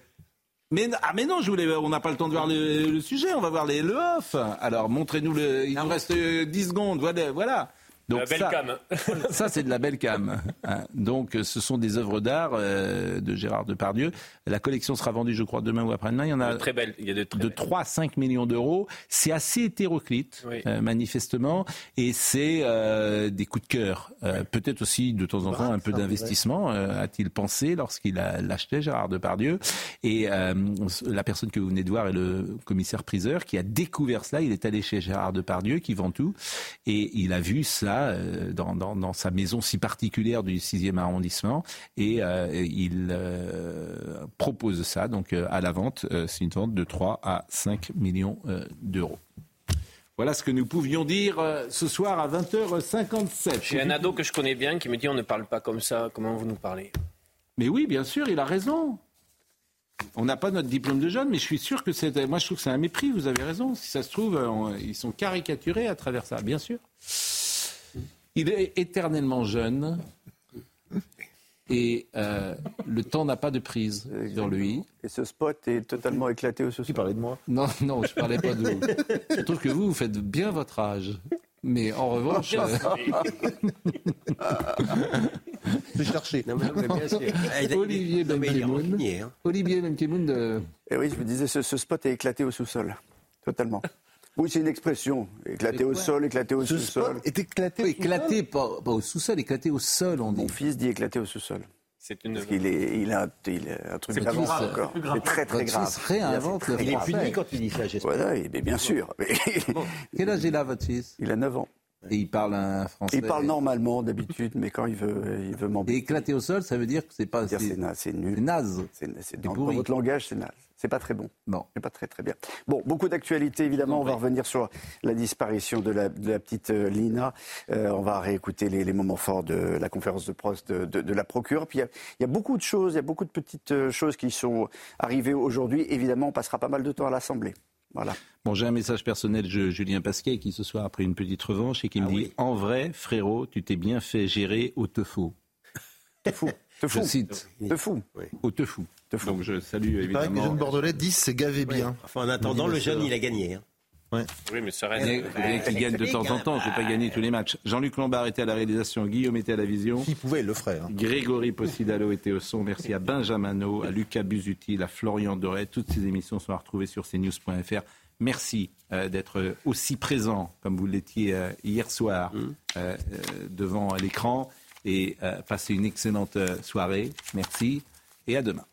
Mais, ah mais non, je voulais, on n'a pas le temps de voir le, sujet, on va voir les, le off. Alors montrez-nous le. Il nous reste 10 secondes, voilà. Donc la belle ça, cam. ça c'est de la belle cam. Hein. Donc ce sont des œuvres d'art euh, de Gérard Depardieu. La collection sera vendue, je crois, demain ou après-demain. Il y en a, très belle. Il y a de, très de 3 à 5 millions d'euros. C'est assez hétéroclite, euh, manifestement, et c'est euh, des coups de cœur. Euh, peut-être aussi de temps en temps un peu d'investissement, euh, a-t-il pensé lorsqu'il l'achetait, Gérard Depardieu. Et la personne que vous venez de voir est le commissaire priseur qui a découvert cela. Il est allé chez Gérard Depardieu, qui vend tout, et il a vu ça euh, dans, dans, sa maison si particulière du 6e arrondissement et euh, il euh, propose ça donc à la vente. C'est une vente de 3 à 5 millions d'euros. Voilà ce que nous pouvions dire ce soir à 20h57. J'ai un ado que je connais bien qui me dit on ne parle pas comme ça, comment vous nous parlez? Mais oui, bien sûr, il a raison. On n'a pas notre diplôme de jeune, mais je suis sûr que c'est. Moi, je trouve que c'est un mépris, vous avez raison. Si ça se trouve, ils sont caricaturés à travers ça, bien sûr. Il est éternellement jeune et euh, le temps n'a pas de prise sur lui. Et ce spot est totalement éclaté au sous Tu parlais de moi? Non, non, je parlais pas de vous. Je trouve que vous, vous faites bien votre âge. Mais en revanche. Euh... Je chercher. Non, mais, bien sûr. Olivier Benkemoun. Hein. Olivier Benkemoun de. Et eh oui, je me disais, ce, ce spot est éclaté au sous-sol. Totalement. Oui, c'est une expression. Éclaté au sol, éclaté au sous-sol. Est éclaté, éclaté pas, au sous-sol, éclaté au sol, on dit. Mon fils dit éclaté au sous-sol. C'est une. Parce qu'il est, il a, il a un truc grave encore. C'est très très grave. Fils réinvente le Il est puni quand il dit ça, j'espère. Voilà, bien sûr. Quel âge il a votre fils? Il a 9 ans. Et il parle un français. Il parle normalement d'habitude, mais quand il veut, il veut m'embêter. éclaté au sol, ça veut dire que c'est pas. C'est naze, c'est naze. C'est dans, votre langage, c'est naze. C'est pas très bon. Non. C'est pas très très bien. Bon, beaucoup d'actualités évidemment. On va revenir sur la disparition de la, petite euh, Lina. Euh, on va réécouter les, moments forts de la conférence de presse de, la procureure. Puis il y, a beaucoup de choses, il y a beaucoup de petites euh, choses qui sont arrivées aujourd'hui. Évidemment, on passera pas mal de temps à l'Assemblée. Voilà. Bon, j'ai un message personnel de Julien Pasquet qui ce soir a pris une petite revanche et qui me ah dit En vrai, frérot, tu t'es bien fait gérer au te faux. Te fou. Te fou. Je cite. Te fou. Au te fou. Donc je salue évidemment. Il paraît que les jeunes bordelais disent c'est gavé bien. Enfin, en attendant, le jeune, il a gagné. Hein. Ouais. Oui, mais ça reste. Il gagne de temps en temps, je n'ai pas gagné tous les matchs. Jean-Luc Lombard était à la réalisation, Guillaume était à la vision. Qui pouvait, le frère. Hein. Grégory Possidalo était au son. Merci à Benjamin à Lucas Buzuti, à Florian Doré. Toutes ces émissions sont à retrouver sur cnews.fr. Merci euh, d'être aussi présent, comme vous l'étiez euh, hier soir, mmh. euh, devant l'écran. Et passez une excellente soirée. Merci et à demain.